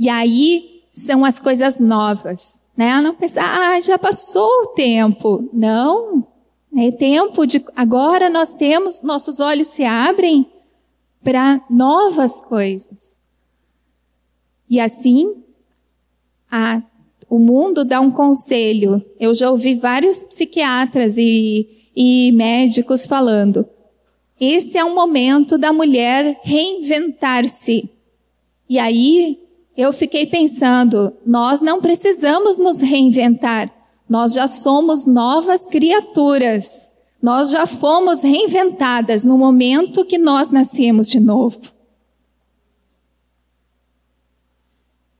E aí são as coisas novas, né? Não pensar, ah, já passou o tempo. Não, é tempo de agora nós temos nossos olhos se abrem para novas coisas. E assim, a, o mundo dá um conselho. Eu já ouvi vários psiquiatras e, e médicos falando: esse é o momento da mulher reinventar-se. E aí eu fiquei pensando: nós não precisamos nos reinventar, nós já somos novas criaturas. Nós já fomos reinventadas no momento que nós nascemos de novo.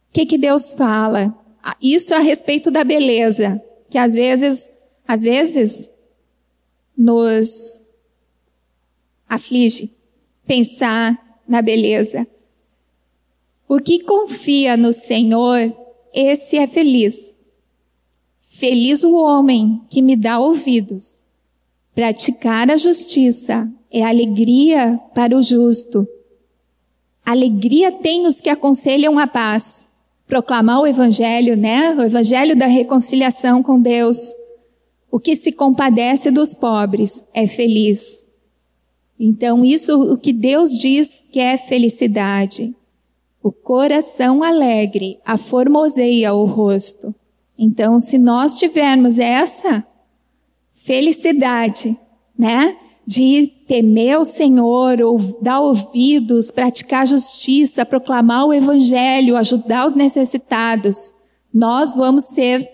O que, que Deus fala? Ah, isso a respeito da beleza, que às vezes, às vezes, nos aflige pensar na beleza. O que confia no Senhor, esse é feliz. Feliz o homem que me dá ouvidos. Praticar a justiça é alegria para o justo. Alegria tem os que aconselham a paz. Proclamar o evangelho, né? O evangelho da reconciliação com Deus. O que se compadece dos pobres é feliz. Então, isso o que Deus diz que é felicidade. O coração alegre aformoseia o rosto. Então, se nós tivermos essa felicidade, né, de temer o Senhor, ou dar ouvidos, praticar justiça, proclamar o evangelho, ajudar os necessitados, nós vamos ser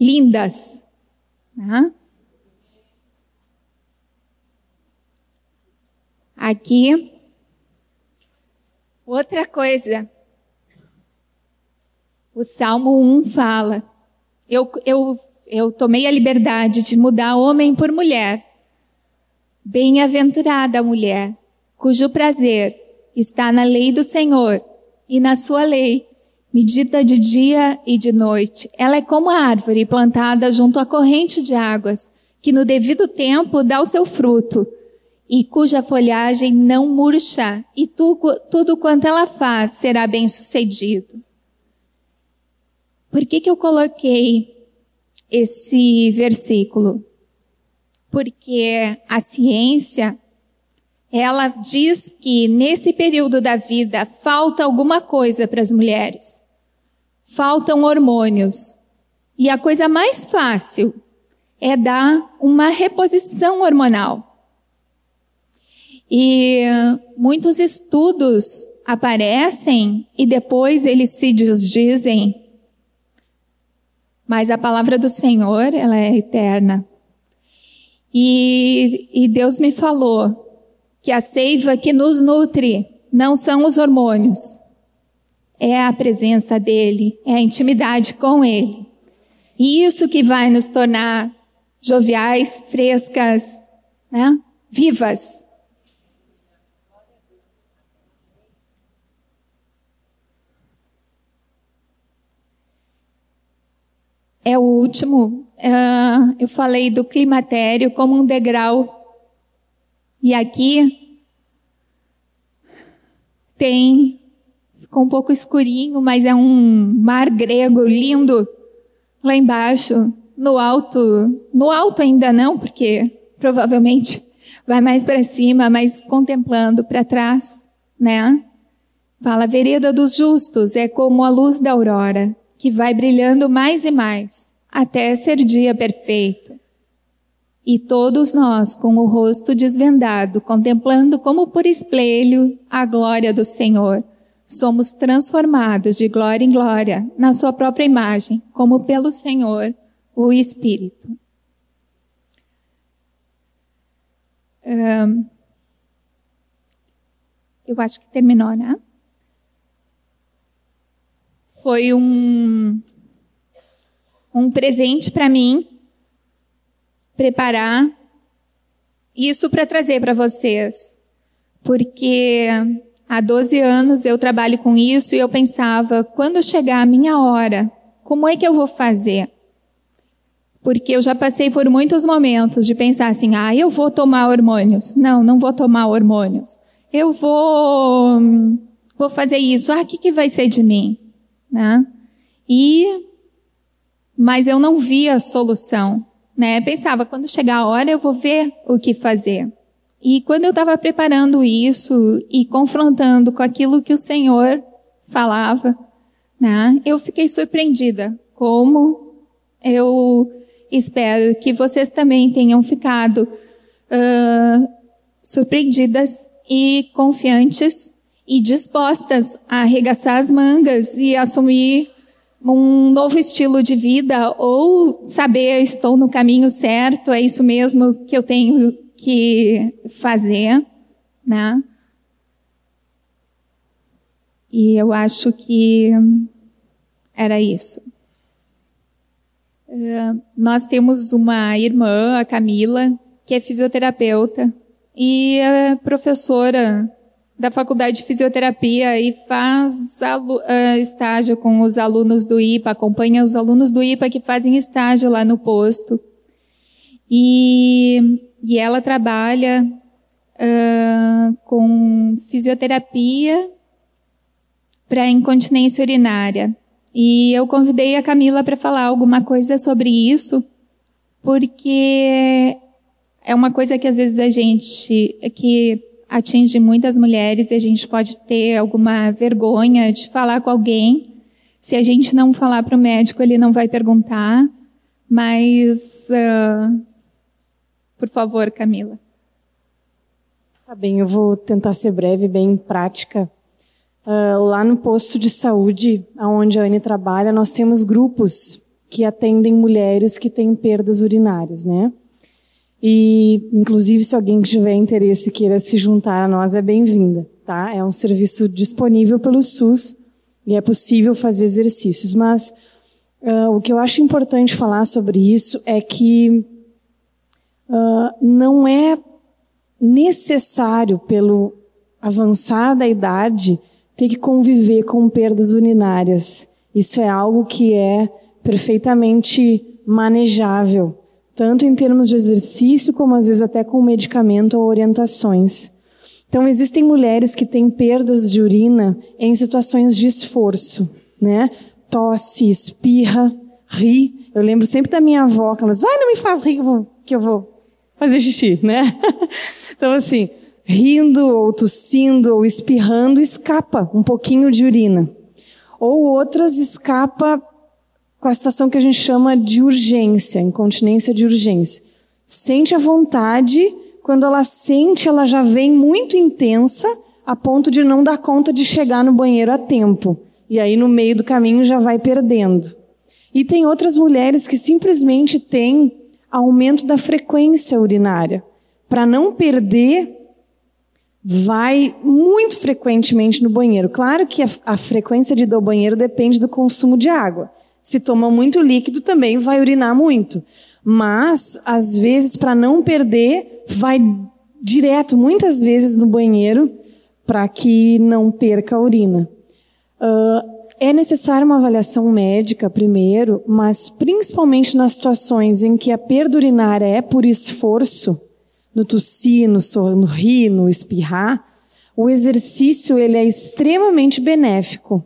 lindas. Né? Aqui Outra coisa, o Salmo 1 fala, eu, eu, eu tomei a liberdade de mudar homem por mulher. Bem-aventurada a mulher, cujo prazer está na lei do Senhor e na sua lei, medida de dia e de noite. Ela é como a árvore plantada junto à corrente de águas, que no devido tempo dá o seu fruto e cuja folhagem não murcha, e tu, tudo quanto ela faz será bem sucedido. Por que, que eu coloquei esse versículo? Porque a ciência, ela diz que nesse período da vida falta alguma coisa para as mulheres. Faltam hormônios. E a coisa mais fácil é dar uma reposição hormonal. E muitos estudos aparecem e depois eles se desdizem. Mas a palavra do Senhor, ela é eterna. E, e Deus me falou que a seiva que nos nutre não são os hormônios, é a presença dele, é a intimidade com ele. E isso que vai nos tornar joviais, frescas, né? vivas. É o último. Uh, eu falei do climatério como um degrau. E aqui tem, ficou um pouco escurinho, mas é um mar grego lindo lá embaixo. No alto, no alto ainda não, porque provavelmente vai mais para cima, mas contemplando para trás, né? Fala, vereda dos justos é como a luz da aurora que vai brilhando mais e mais, até ser dia perfeito. E todos nós, com o rosto desvendado, contemplando como por espelho a glória do Senhor, somos transformados de glória em glória na Sua própria imagem, como pelo Senhor, o Espírito. Eu acho que terminou, né? Foi um, um presente para mim preparar isso para trazer para vocês. Porque há 12 anos eu trabalho com isso e eu pensava, quando chegar a minha hora, como é que eu vou fazer? Porque eu já passei por muitos momentos de pensar assim, ah, eu vou tomar hormônios. Não, não vou tomar hormônios. Eu vou, vou fazer isso. Ah, o que, que vai ser de mim? Né? E mas eu não via solução, né? Pensava quando chegar a hora eu vou ver o que fazer. E quando eu estava preparando isso e confrontando com aquilo que o Senhor falava, né? Eu fiquei surpreendida, como eu espero que vocês também tenham ficado uh, surpreendidas e confiantes e dispostas a arregaçar as mangas e assumir um novo estilo de vida ou saber estou no caminho certo, é isso mesmo que eu tenho que fazer, né? E eu acho que era isso. Uh, nós temos uma irmã, a Camila, que é fisioterapeuta e é professora da Faculdade de Fisioterapia e faz uh, estágio com os alunos do IPA, acompanha os alunos do IPA que fazem estágio lá no posto. E, e ela trabalha uh, com fisioterapia para incontinência urinária. E eu convidei a Camila para falar alguma coisa sobre isso, porque é uma coisa que às vezes a gente que atinge muitas mulheres e a gente pode ter alguma vergonha de falar com alguém. Se a gente não falar para o médico, ele não vai perguntar. Mas, uh, por favor, Camila. Tá bem, eu vou tentar ser breve, bem prática. Uh, lá no posto de saúde, onde a Anne trabalha, nós temos grupos que atendem mulheres que têm perdas urinárias, né? E, inclusive, se alguém tiver interesse e queira se juntar a nós, é bem-vinda, tá? É um serviço disponível pelo SUS e é possível fazer exercícios. Mas uh, o que eu acho importante falar sobre isso é que uh, não é necessário, pelo avançar da idade, ter que conviver com perdas urinárias. Isso é algo que é perfeitamente manejável tanto em termos de exercício, como às vezes até com medicamento ou orientações. Então, existem mulheres que têm perdas de urina em situações de esforço, né? Tosse, espirra, ri. Eu lembro sempre da minha avó, que ela diz, ai, não me faz rir que eu vou, que eu vou fazer xixi, né? então, assim, rindo ou tossindo ou espirrando, escapa um pouquinho de urina. Ou outras escapa com a situação que a gente chama de urgência, incontinência de urgência. Sente a vontade, quando ela sente, ela já vem muito intensa, a ponto de não dar conta de chegar no banheiro a tempo. E aí, no meio do caminho, já vai perdendo. E tem outras mulheres que simplesmente têm aumento da frequência urinária. Para não perder, vai muito frequentemente no banheiro. Claro que a, a frequência de ir ao banheiro depende do consumo de água. Se toma muito líquido, também vai urinar muito. Mas, às vezes, para não perder, vai direto, muitas vezes, no banheiro, para que não perca a urina. Uh, é necessária uma avaliação médica primeiro, mas principalmente nas situações em que a perda urinária é por esforço, no tossir, no, no rir, no espirrar, o exercício ele é extremamente benéfico.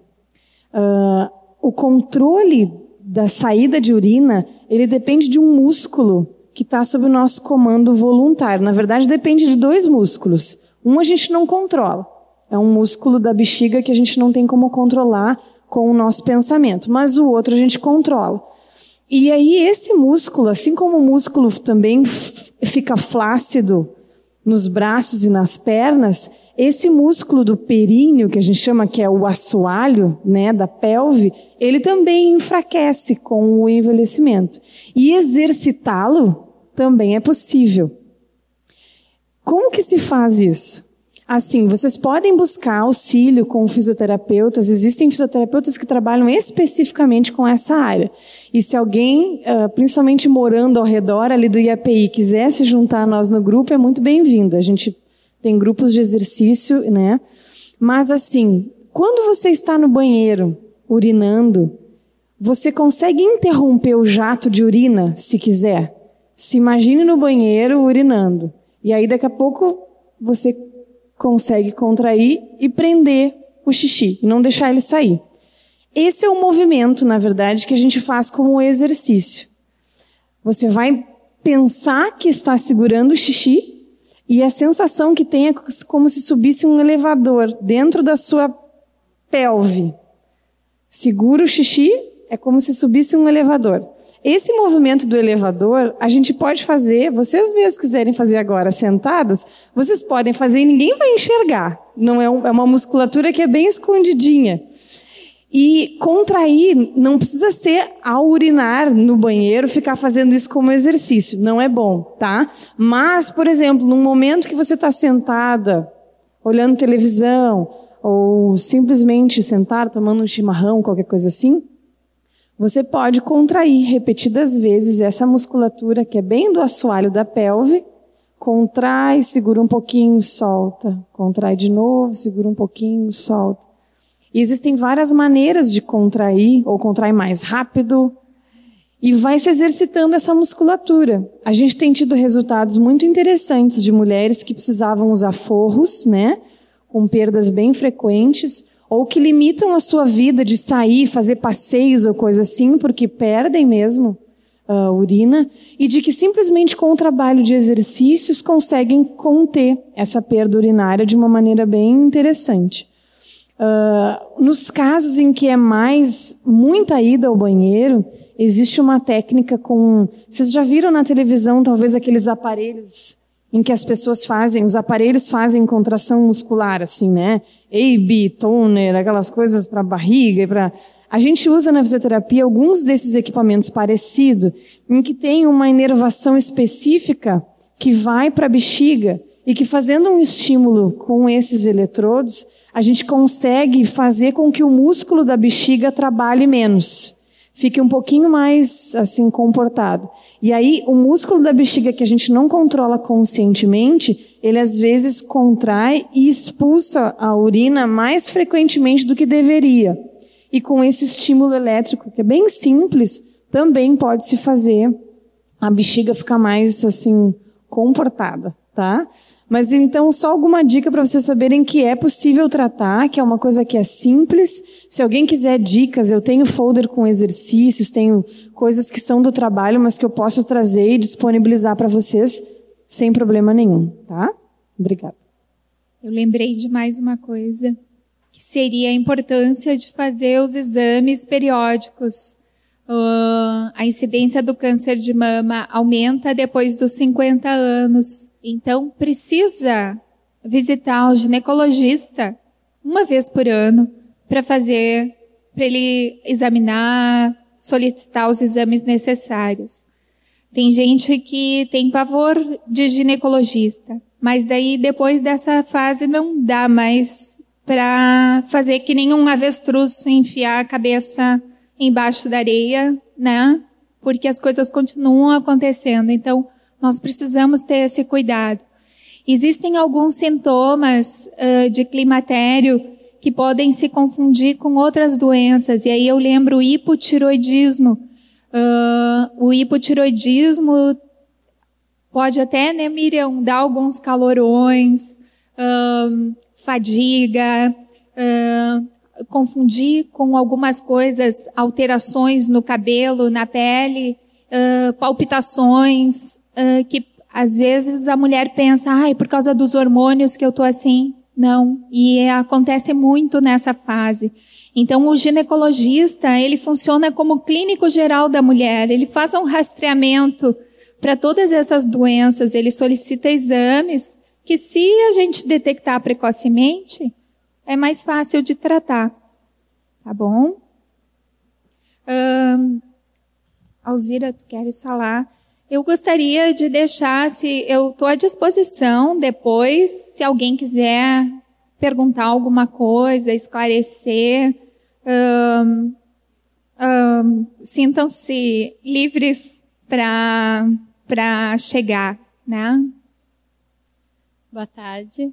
Uh, o controle da saída de urina, ele depende de um músculo que está sob o nosso comando voluntário. Na verdade, depende de dois músculos. Um a gente não controla. É um músculo da bexiga que a gente não tem como controlar com o nosso pensamento. Mas o outro a gente controla. E aí, esse músculo, assim como o músculo também fica flácido nos braços e nas pernas, esse músculo do períneo, que a gente chama que é o assoalho, né, da pelve, ele também enfraquece com o envelhecimento. E exercitá-lo também é possível. Como que se faz isso? Assim, vocês podem buscar auxílio com fisioterapeutas. Existem fisioterapeutas que trabalham especificamente com essa área. E se alguém, ah, principalmente morando ao redor ali do IAPI, quiser se juntar a nós no grupo, é muito bem-vindo. A gente tem grupos de exercício, né? Mas assim, quando você está no banheiro urinando, você consegue interromper o jato de urina, se quiser. Se imagine no banheiro urinando. E aí daqui a pouco você consegue contrair e prender o xixi e não deixar ele sair. Esse é o movimento, na verdade, que a gente faz como exercício. Você vai pensar que está segurando o xixi e a sensação que tem é como se subisse um elevador dentro da sua pelve. Segura o xixi, é como se subisse um elevador. Esse movimento do elevador, a gente pode fazer, vocês mesmos quiserem fazer agora sentadas, vocês podem fazer e ninguém vai enxergar. Não é, um, é uma musculatura que é bem escondidinha. E contrair não precisa ser ao urinar no banheiro ficar fazendo isso como exercício, não é bom, tá? Mas, por exemplo, num momento que você está sentada, olhando televisão, ou simplesmente sentada tomando um chimarrão, qualquer coisa assim, você pode contrair repetidas vezes essa musculatura que é bem do assoalho da pelve. Contrai, segura um pouquinho, solta. Contrai de novo, segura um pouquinho, solta. E existem várias maneiras de contrair, ou contrai mais rápido, e vai se exercitando essa musculatura. A gente tem tido resultados muito interessantes de mulheres que precisavam usar forros, né, com perdas bem frequentes, ou que limitam a sua vida de sair, fazer passeios ou coisa assim, porque perdem mesmo a uh, urina, e de que simplesmente com o trabalho de exercícios conseguem conter essa perda urinária de uma maneira bem interessante. Uh, nos casos em que é mais muita ida ao banheiro, existe uma técnica com. Vocês já viram na televisão, talvez, aqueles aparelhos em que as pessoas fazem, os aparelhos fazem contração muscular, assim, né? AB, toner, aquelas coisas para barriga e para. A gente usa na fisioterapia alguns desses equipamentos parecidos, em que tem uma inervação específica que vai para a bexiga e que fazendo um estímulo com esses eletrodos, a gente consegue fazer com que o músculo da bexiga trabalhe menos fique um pouquinho mais assim comportado. E aí o músculo da bexiga que a gente não controla conscientemente, ele às vezes contrai e expulsa a urina mais frequentemente do que deveria. E com esse estímulo elétrico, que é bem simples, também pode se fazer a bexiga ficar mais assim comportada tá? Mas então, só alguma dica para vocês saberem que é possível tratar, que é uma coisa que é simples. Se alguém quiser dicas, eu tenho folder com exercícios, tenho coisas que são do trabalho, mas que eu posso trazer e disponibilizar para vocês sem problema nenhum, tá? Obrigada. Eu lembrei de mais uma coisa, que seria a importância de fazer os exames periódicos. Uh, a incidência do câncer de mama aumenta depois dos 50 anos. Então, precisa visitar o ginecologista uma vez por ano para fazer, para ele examinar, solicitar os exames necessários. Tem gente que tem pavor de ginecologista, mas daí depois dessa fase não dá mais para fazer que nenhum avestruz enfiar a cabeça embaixo da areia, né? Porque as coisas continuam acontecendo. Então, nós precisamos ter esse cuidado. Existem alguns sintomas uh, de climatério que podem se confundir com outras doenças. E aí eu lembro o hipotiroidismo. Uh, o hipotiroidismo pode até, né, Miriam, dar alguns calorões, uh, fadiga, confundir com algumas coisas, alterações no cabelo, na pele, palpitações, uh, que às vezes a mulher pensa, ai, por causa dos hormônios que eu tô assim. Não. E acontece muito nessa fase. Então, o ginecologista, ele funciona como clínico geral da mulher. Ele faz um rastreamento para todas essas doenças. Ele solicita exames que, se a gente detectar precocemente, é mais fácil de tratar. Tá bom? Alzira, tu queres falar? Eu gostaria de deixar, se eu estou à disposição depois, se alguém quiser perguntar alguma coisa, esclarecer, sintam-se livres para chegar, né? Boa tarde.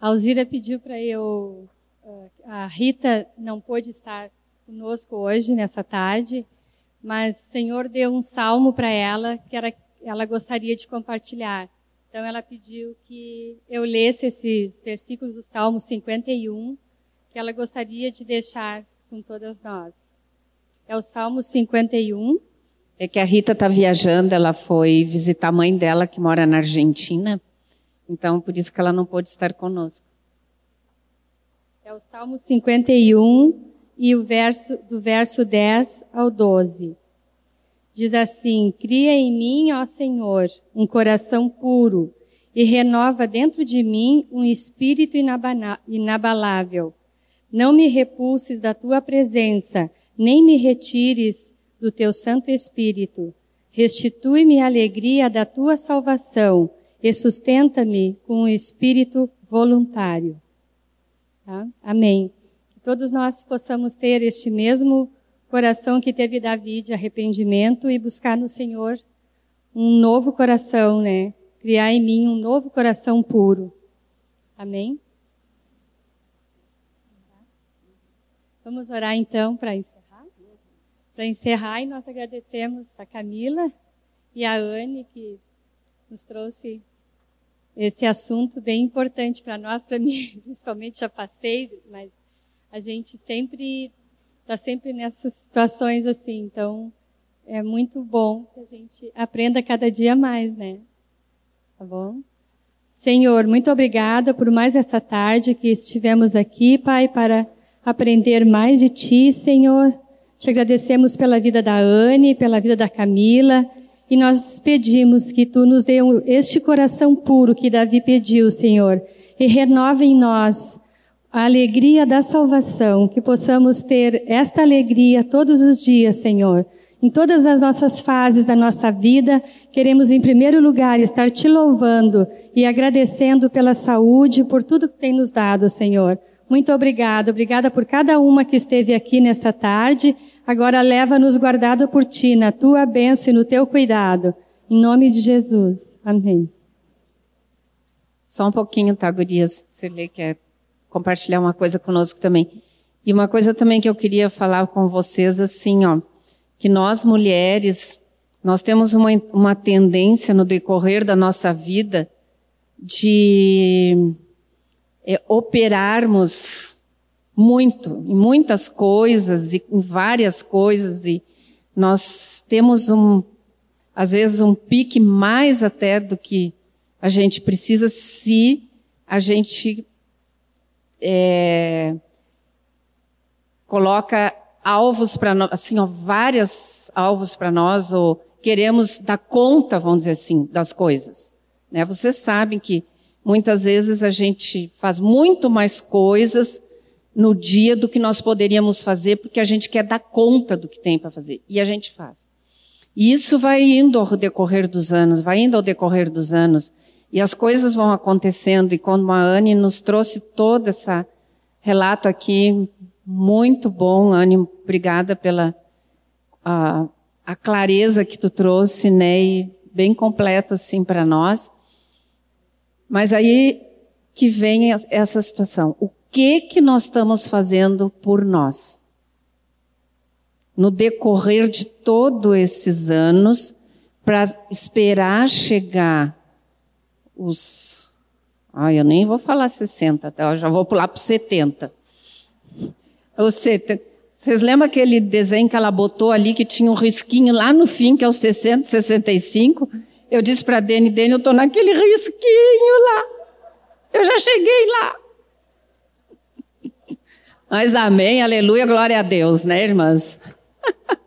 A Alzira pediu para eu. A Rita não pôde estar conosco hoje, nessa tarde, mas o Senhor deu um salmo para ela que era, ela gostaria de compartilhar. Então ela pediu que eu lesse esses versículos do Salmo 51 que ela gostaria de deixar com todas nós. É o Salmo 51. É que a Rita está viajando, ela foi visitar a mãe dela que mora na Argentina, então por isso que ela não pôde estar conosco. É o Salmo 51 e o verso do verso 10 ao 12. Diz assim: Cria em mim, ó Senhor, um coração puro e renova dentro de mim um espírito inabalável. Não me repulses da tua presença, nem me retires do teu Santo Espírito. Restitui-me a alegria da tua salvação e sustenta-me com um espírito voluntário. Tá? Amém. Que todos nós possamos ter este mesmo coração que teve Davi de arrependimento e buscar no Senhor um novo coração, né? Criar em mim um novo coração puro. Amém? Vamos orar então para encerrar para encerrar, e nós agradecemos a Camila e a Anne que nos trouxe esse assunto bem importante para nós, para mim, principalmente já passei, mas a gente sempre está sempre nessas situações assim, então é muito bom que a gente aprenda cada dia mais, né? Tá bom? Senhor, muito obrigada por mais esta tarde que estivemos aqui, Pai, para aprender mais de Ti, Senhor te agradecemos pela vida da Anne, pela vida da Camila, e nós pedimos que tu nos dê este coração puro que Davi pediu, Senhor, e renove em nós a alegria da salvação, que possamos ter esta alegria todos os dias, Senhor. Em todas as nossas fases da nossa vida, queremos em primeiro lugar estar te louvando e agradecendo pela saúde, por tudo que tem nos dado, Senhor. Muito obrigada, obrigada por cada uma que esteve aqui nesta tarde. Agora leva-nos guardado por ti, na tua bênção e no teu cuidado. Em nome de Jesus. Amém. Só um pouquinho, tá, gurias? Você lê, quer compartilhar uma coisa conosco também. E uma coisa também que eu queria falar com vocês, assim, ó, que nós mulheres, nós temos uma, uma tendência no decorrer da nossa vida de é, operarmos muito, em muitas coisas, e em várias coisas, e nós temos um, às vezes, um pique mais até do que a gente precisa se a gente é, coloca alvos para nós, assim, ó, vários alvos para nós, ou queremos dar conta, vamos dizer assim, das coisas. Né? Vocês sabem que Muitas vezes a gente faz muito mais coisas no dia do que nós poderíamos fazer, porque a gente quer dar conta do que tem para fazer. E a gente faz. E isso vai indo ao decorrer dos anos, vai indo ao decorrer dos anos. E as coisas vão acontecendo. E quando a Anne nos trouxe todo esse relato aqui, muito bom, Anne, obrigada pela a, a clareza que tu trouxe, né? E bem completo assim para nós. Mas aí que vem essa situação. O que que nós estamos fazendo por nós? No decorrer de todos esses anos, para esperar chegar os. Ah, eu nem vou falar 60, tá? eu já vou pular para 70. Os 70. Vocês lembram aquele desenho que ela botou ali que tinha um risquinho lá no fim, que é o 60, 65? Eu disse para Dene, Dene, eu estou naquele risquinho lá. Eu já cheguei lá. Mas amém, aleluia, glória a Deus, né, irmãs?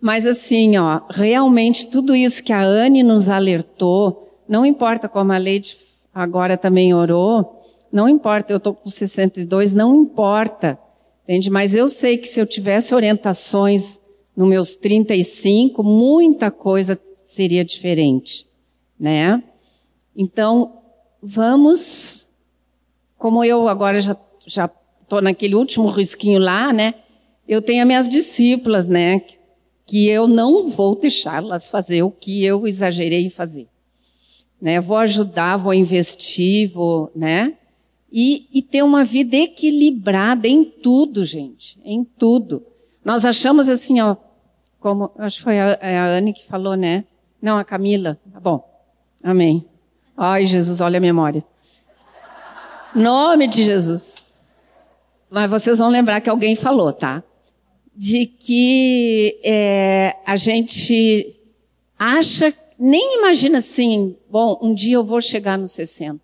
Mas assim, ó, realmente tudo isso que a Anne nos alertou, não importa como a Leide agora também orou, não importa, eu estou com 62, não importa, entende? Mas eu sei que se eu tivesse orientações nos meus 35, muita coisa seria diferente, né? Então, vamos, como eu agora já já tô naquele último risquinho lá, né? Eu tenho as minhas discípulas, né? Que eu não vou deixá-las fazer o que eu exagerei em fazer, né? Vou ajudar, vou investir, vou, né? E, e ter uma vida equilibrada em tudo, gente, em tudo. Nós achamos assim, ó, como acho que foi a, é a Anne que falou, né? Não, a Camila. Tá bom. Amém. Ai, Jesus, olha a memória. Nome de Jesus. Mas vocês vão lembrar que alguém falou, tá? De que é, a gente acha, nem imagina assim, bom, um dia eu vou chegar nos 60.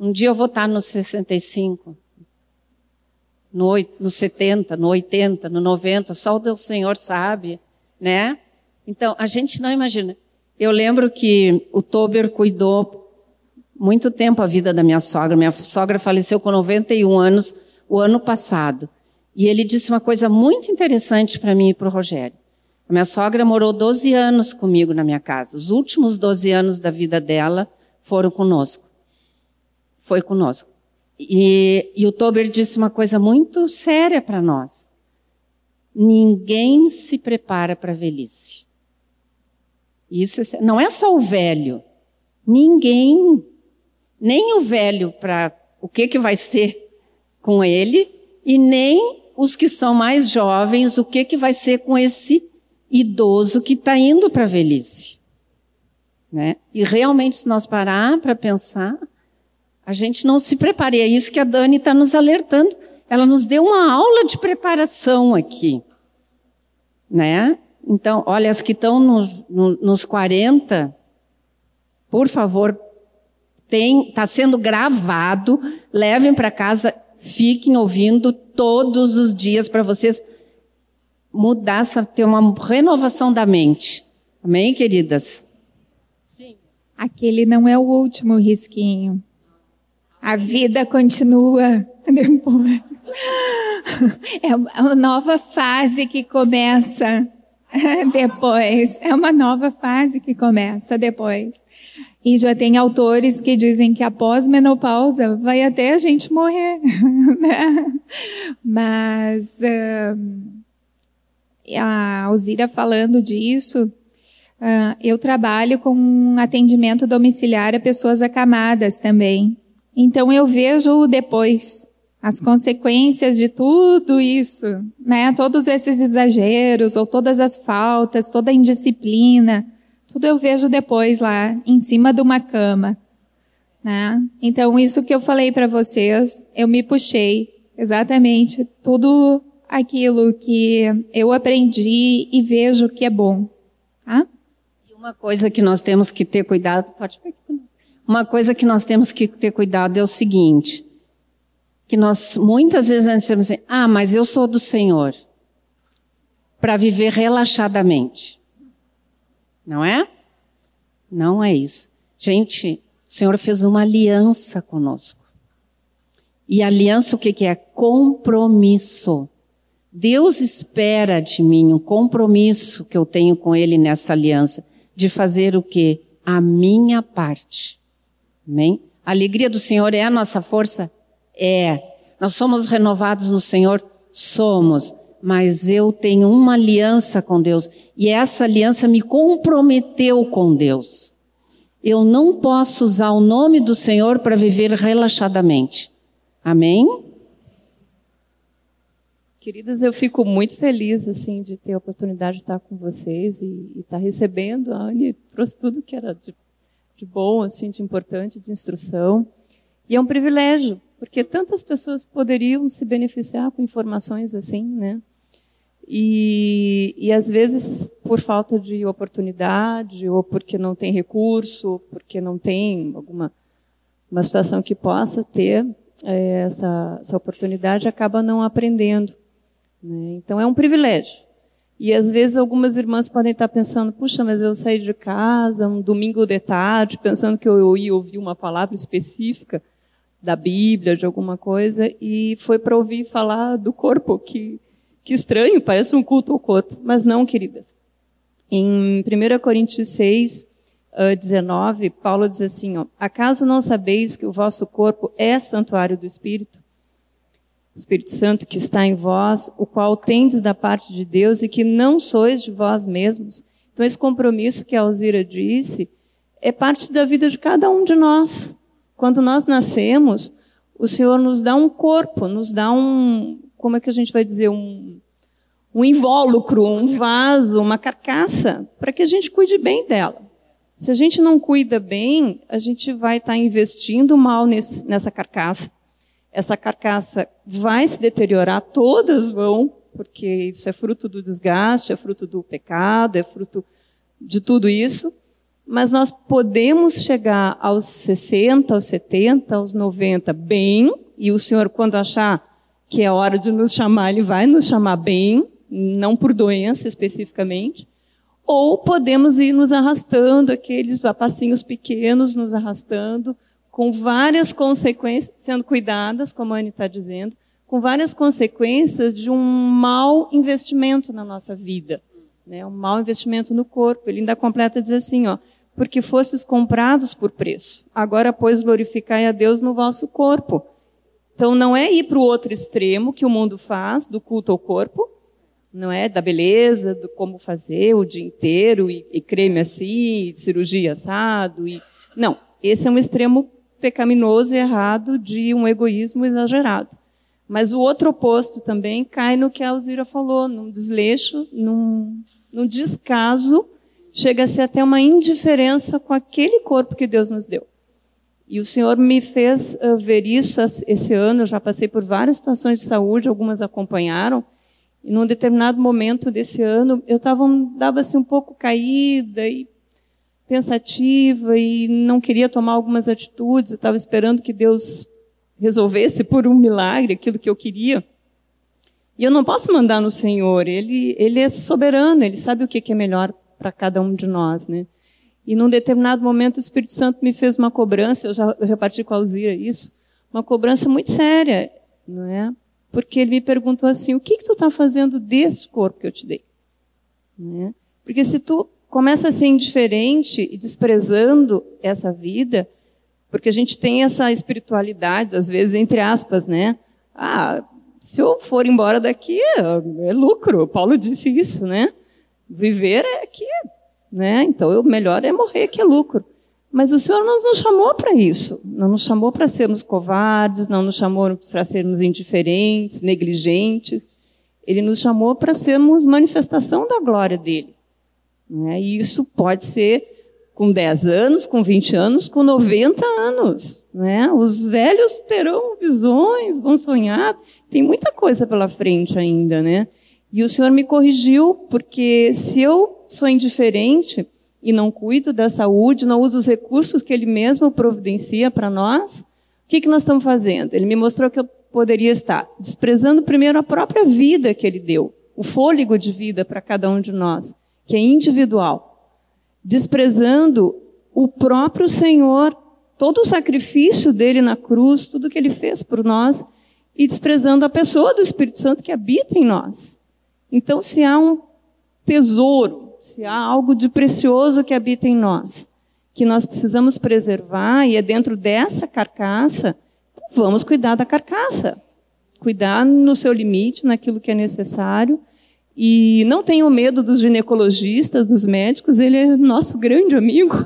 Um dia eu vou estar nos 65. no, no 70, no 80, no 90, só o Deus Senhor sabe, né? Então, a gente não imagina. Eu lembro que o Tober cuidou muito tempo a vida da minha sogra. Minha sogra faleceu com 91 anos o ano passado. E ele disse uma coisa muito interessante para mim e para o Rogério. A minha sogra morou 12 anos comigo na minha casa. Os últimos 12 anos da vida dela foram conosco. Foi conosco. E, e o Tober disse uma coisa muito séria para nós. Ninguém se prepara para a velhice. Isso é, não é só o velho. Ninguém, nem o velho para o que, que vai ser com ele, e nem os que são mais jovens, o que, que vai ser com esse idoso que está indo para a velhice. Né? E realmente, se nós parar para pensar, a gente não se prepara. E é isso que a Dani está nos alertando. Ela nos deu uma aula de preparação aqui. Né? Então, olha, as que estão no, no, nos 40, por favor, está sendo gravado, levem para casa, fiquem ouvindo todos os dias para vocês mudar, ter uma renovação da mente. Amém, queridas? Sim. Aquele não é o último risquinho. A vida continua depois. É uma nova fase que começa depois. É uma nova fase que começa depois. E já tem autores que dizem que após menopausa vai até a gente morrer. Né? Mas a Alzira falando disso, uh, eu trabalho com atendimento domiciliar a pessoas acamadas também. Então eu vejo depois as consequências de tudo isso, né? Todos esses exageros ou todas as faltas, toda a indisciplina, tudo eu vejo depois lá em cima de uma cama, né? Então isso que eu falei para vocês, eu me puxei exatamente tudo aquilo que eu aprendi e vejo que é bom. Tá? E uma coisa que nós temos que ter cuidado, pode Uma coisa que nós temos que ter cuidado é o seguinte, que nós muitas vezes dizemos assim, ah, mas eu sou do Senhor, para viver relaxadamente. Não é? Não é isso. Gente, o Senhor fez uma aliança conosco. E aliança o que, que é? Compromisso. Deus espera de mim um compromisso que eu tenho com Ele nessa aliança, de fazer o que? A minha parte. Amém? A alegria do Senhor é a nossa força? É. Nós somos renovados no Senhor? Somos. Mas eu tenho uma aliança com Deus e essa aliança me comprometeu com Deus. Eu não posso usar o nome do Senhor para viver relaxadamente. Amém? Queridas, eu fico muito feliz assim de ter a oportunidade de estar com vocês e, estar recebendo. A Anne trouxe tudo que era de, de bom, assim, de importante, de instrução. E é um privilégio, porque tantas pessoas poderiam se beneficiar com informações assim, né? E, e às vezes por falta de oportunidade, ou porque não tem recurso, ou porque não tem alguma uma situação que possa ter é, essa, essa oportunidade, acaba não aprendendo. Né? Então é um privilégio. E às vezes algumas irmãs podem estar pensando, puxa, mas eu saí de casa um domingo de tarde, pensando que eu ia ouvir uma palavra específica da Bíblia, de alguma coisa, e foi para ouvir falar do corpo, que, que estranho, parece um culto ao corpo. Mas não, queridas. Em 1 Coríntios 6, 19, Paulo diz assim, ó, acaso não sabeis que o vosso corpo é santuário do Espírito? Espírito Santo que está em vós, o qual tendes da parte de Deus e que não sois de vós mesmos. Então, esse compromisso que a Alzira disse é parte da vida de cada um de nós. Quando nós nascemos, o Senhor nos dá um corpo, nos dá um, como é que a gente vai dizer, um, um invólucro, um vaso, uma carcaça, para que a gente cuide bem dela. Se a gente não cuida bem, a gente vai estar investindo mal nesse, nessa carcaça essa carcaça vai se deteriorar, todas vão, porque isso é fruto do desgaste, é fruto do pecado, é fruto de tudo isso. Mas nós podemos chegar aos 60, aos 70, aos 90 bem, e o Senhor, quando achar que é hora de nos chamar, ele vai nos chamar bem, não por doença especificamente, ou podemos ir nos arrastando, aqueles passinhos pequenos nos arrastando, com várias consequências, sendo cuidadas, como a Anne está dizendo, com várias consequências de um mau investimento na nossa vida, né? um mau investimento no corpo. Ele ainda completa diz assim, ó, porque fostes comprados por preço. Agora, pois, glorificai a Deus no vosso corpo. Então, não é ir para o outro extremo que o mundo faz, do culto ao corpo, não é? Da beleza, do como fazer o dia inteiro, e, e creme assim, e cirurgia assado. E... Não, esse é um extremo pecaminoso e errado de um egoísmo exagerado. Mas o outro oposto também cai no que a Alzira falou, num desleixo, num, num descaso, chega a ser até uma indiferença com aquele corpo que Deus nos deu. E o Senhor me fez uh, ver isso esse ano, eu já passei por várias situações de saúde, algumas acompanharam, e num determinado momento desse ano, eu estava dava assim um pouco caída e pensativa e não queria tomar algumas atitudes, eu estava esperando que Deus resolvesse por um milagre aquilo que eu queria. E eu não posso mandar no Senhor, ele, ele é soberano, ele sabe o que é melhor para cada um de nós, né? E num determinado momento o Espírito Santo me fez uma cobrança, eu já reparti com a Alzira isso, uma cobrança muito séria, não é? Porque ele me perguntou assim: o que, que tu está fazendo desse corpo que eu te dei? É? Porque se tu começa a ser indiferente e desprezando essa vida, porque a gente tem essa espiritualidade, às vezes, entre aspas, né? Ah, se eu for embora daqui, é lucro. Paulo disse isso, né? Viver é aqui, né? Então, o melhor é morrer, que é lucro. Mas o Senhor não nos chamou para isso. Não nos chamou para sermos covardes, não nos chamou para sermos indiferentes, negligentes. Ele nos chamou para sermos manifestação da glória dele. Né? E isso pode ser com 10 anos, com 20 anos, com 90 anos. Né? Os velhos terão visões, vão sonhar. Tem muita coisa pela frente ainda. Né? E o Senhor me corrigiu, porque se eu sou indiferente e não cuido da saúde, não uso os recursos que Ele mesmo providencia para nós, o que, que nós estamos fazendo? Ele me mostrou que eu poderia estar desprezando primeiro a própria vida que Ele deu, o fôlego de vida para cada um de nós que é individual, desprezando o próprio Senhor, todo o sacrifício dele na cruz, tudo que ele fez por nós, e desprezando a pessoa do Espírito Santo que habita em nós. Então, se há um tesouro, se há algo de precioso que habita em nós, que nós precisamos preservar, e é dentro dessa carcaça, vamos cuidar da carcaça. Cuidar no seu limite, naquilo que é necessário, e não tenham medo dos ginecologistas, dos médicos, ele é nosso grande amigo.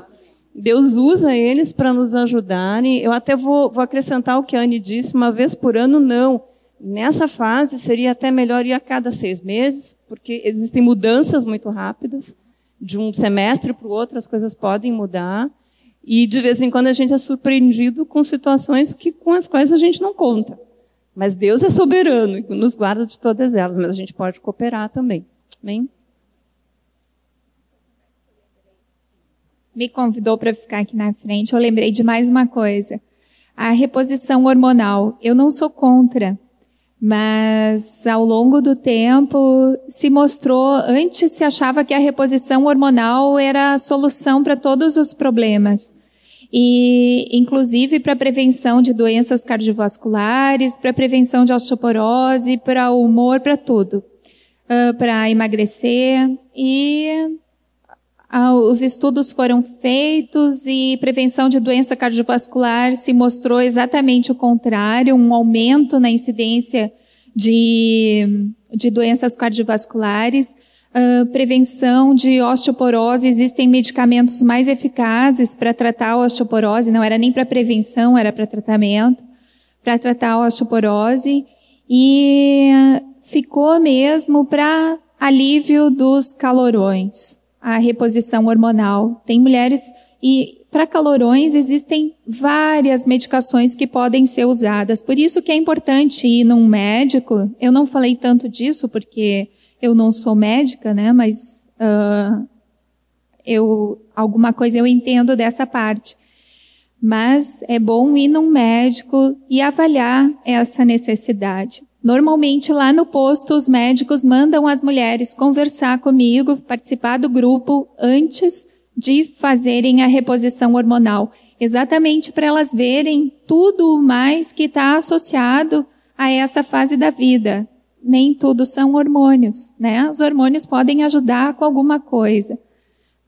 Deus usa eles para nos ajudarem. Eu até vou, vou, acrescentar o que a Anne disse, uma vez por ano, não. Nessa fase, seria até melhor ir a cada seis meses, porque existem mudanças muito rápidas. De um semestre para o outro, as coisas podem mudar. E, de vez em quando, a gente é surpreendido com situações que, com as quais a gente não conta. Mas Deus é soberano e nos guarda de todas elas, mas a gente pode cooperar também. Amém? Me convidou para ficar aqui na frente. Eu lembrei de mais uma coisa. A reposição hormonal. Eu não sou contra, mas ao longo do tempo se mostrou, antes se achava que a reposição hormonal era a solução para todos os problemas. E inclusive para prevenção de doenças cardiovasculares, para prevenção de osteoporose, para humor, para tudo, uh, para emagrecer e uh, os estudos foram feitos e prevenção de doença cardiovascular se mostrou exatamente o contrário, um aumento na incidência de, de doenças cardiovasculares. Uh, prevenção de osteoporose, existem medicamentos mais eficazes para tratar a osteoporose, não era nem para prevenção, era para tratamento, para tratar a osteoporose, e ficou mesmo para alívio dos calorões, a reposição hormonal. Tem mulheres, e para calorões existem várias medicações que podem ser usadas, por isso que é importante ir num médico, eu não falei tanto disso porque eu não sou médica, né? Mas uh, eu alguma coisa eu entendo dessa parte. Mas é bom ir num médico e avaliar essa necessidade. Normalmente lá no posto os médicos mandam as mulheres conversar comigo, participar do grupo antes de fazerem a reposição hormonal, exatamente para elas verem tudo mais que está associado a essa fase da vida. Nem tudo são hormônios, né? Os hormônios podem ajudar com alguma coisa,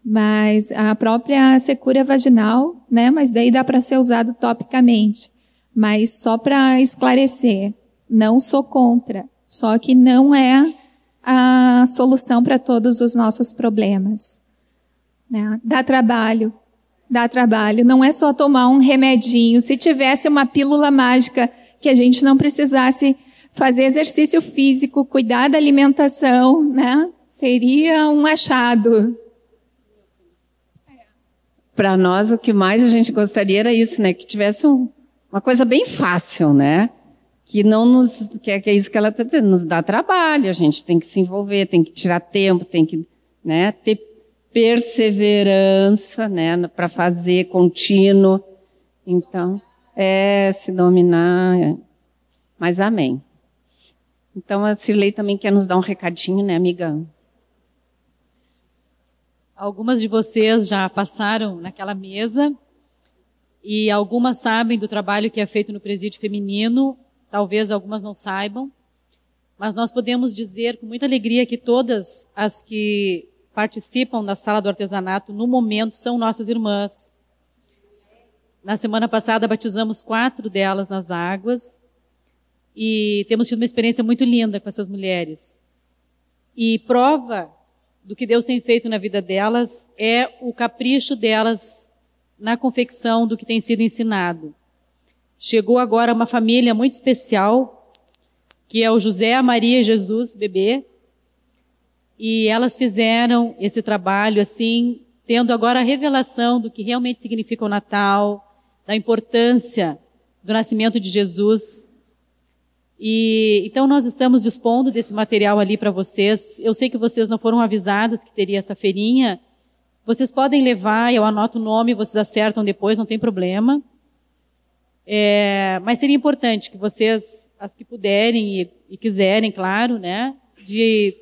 mas a própria secura vaginal, né? Mas daí dá para ser usado topicamente. Mas só para esclarecer, não sou contra, só que não é a solução para todos os nossos problemas. Né? Dá trabalho, dá trabalho. Não é só tomar um remedinho. Se tivesse uma pílula mágica que a gente não precisasse fazer exercício físico, cuidar da alimentação, né? Seria um achado. Para nós, o que mais a gente gostaria era isso, né? Que tivesse um, uma coisa bem fácil, né? Que não nos, que é, é isso que ela está dizendo, nos dá trabalho, a gente tem que se envolver, tem que tirar tempo, tem que né, ter perseverança né, para fazer contínuo. Então, é se dominar. É. Mas amém. Então, a Cirlei também quer nos dar um recadinho, né, amiga? Algumas de vocês já passaram naquela mesa e algumas sabem do trabalho que é feito no presídio feminino talvez algumas não saibam, mas nós podemos dizer com muita alegria que todas as que participam da sala do artesanato no momento são nossas irmãs. Na semana passada batizamos quatro delas nas águas e temos tido uma experiência muito linda com essas mulheres. E prova do que Deus tem feito na vida delas é o capricho delas na confecção do que tem sido ensinado. Chegou agora uma família muito especial, que é o José, a Maria e Jesus, bebê. E elas fizeram esse trabalho assim, tendo agora a revelação do que realmente significa o Natal, da importância do nascimento de Jesus. E então nós estamos dispondo desse material ali para vocês. Eu sei que vocês não foram avisadas que teria essa feirinha. Vocês podem levar, eu anoto o nome, vocês acertam depois, não tem problema. É, mas seria importante que vocês, as que puderem e, e, quiserem, claro, né, de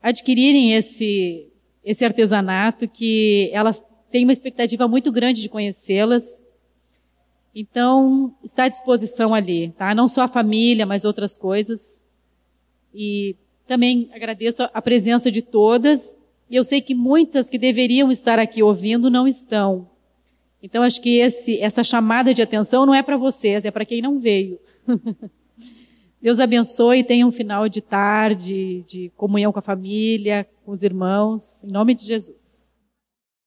adquirirem esse, esse artesanato, que elas têm uma expectativa muito grande de conhecê-las. Então, está à disposição ali, tá? Não só a família, mas outras coisas. E também agradeço a presença de todas. E eu sei que muitas que deveriam estar aqui ouvindo não estão. Então, acho que esse, essa chamada de atenção não é para vocês, é para quem não veio. Deus abençoe e tenha um final de tarde, de comunhão com a família, com os irmãos, em nome de Jesus.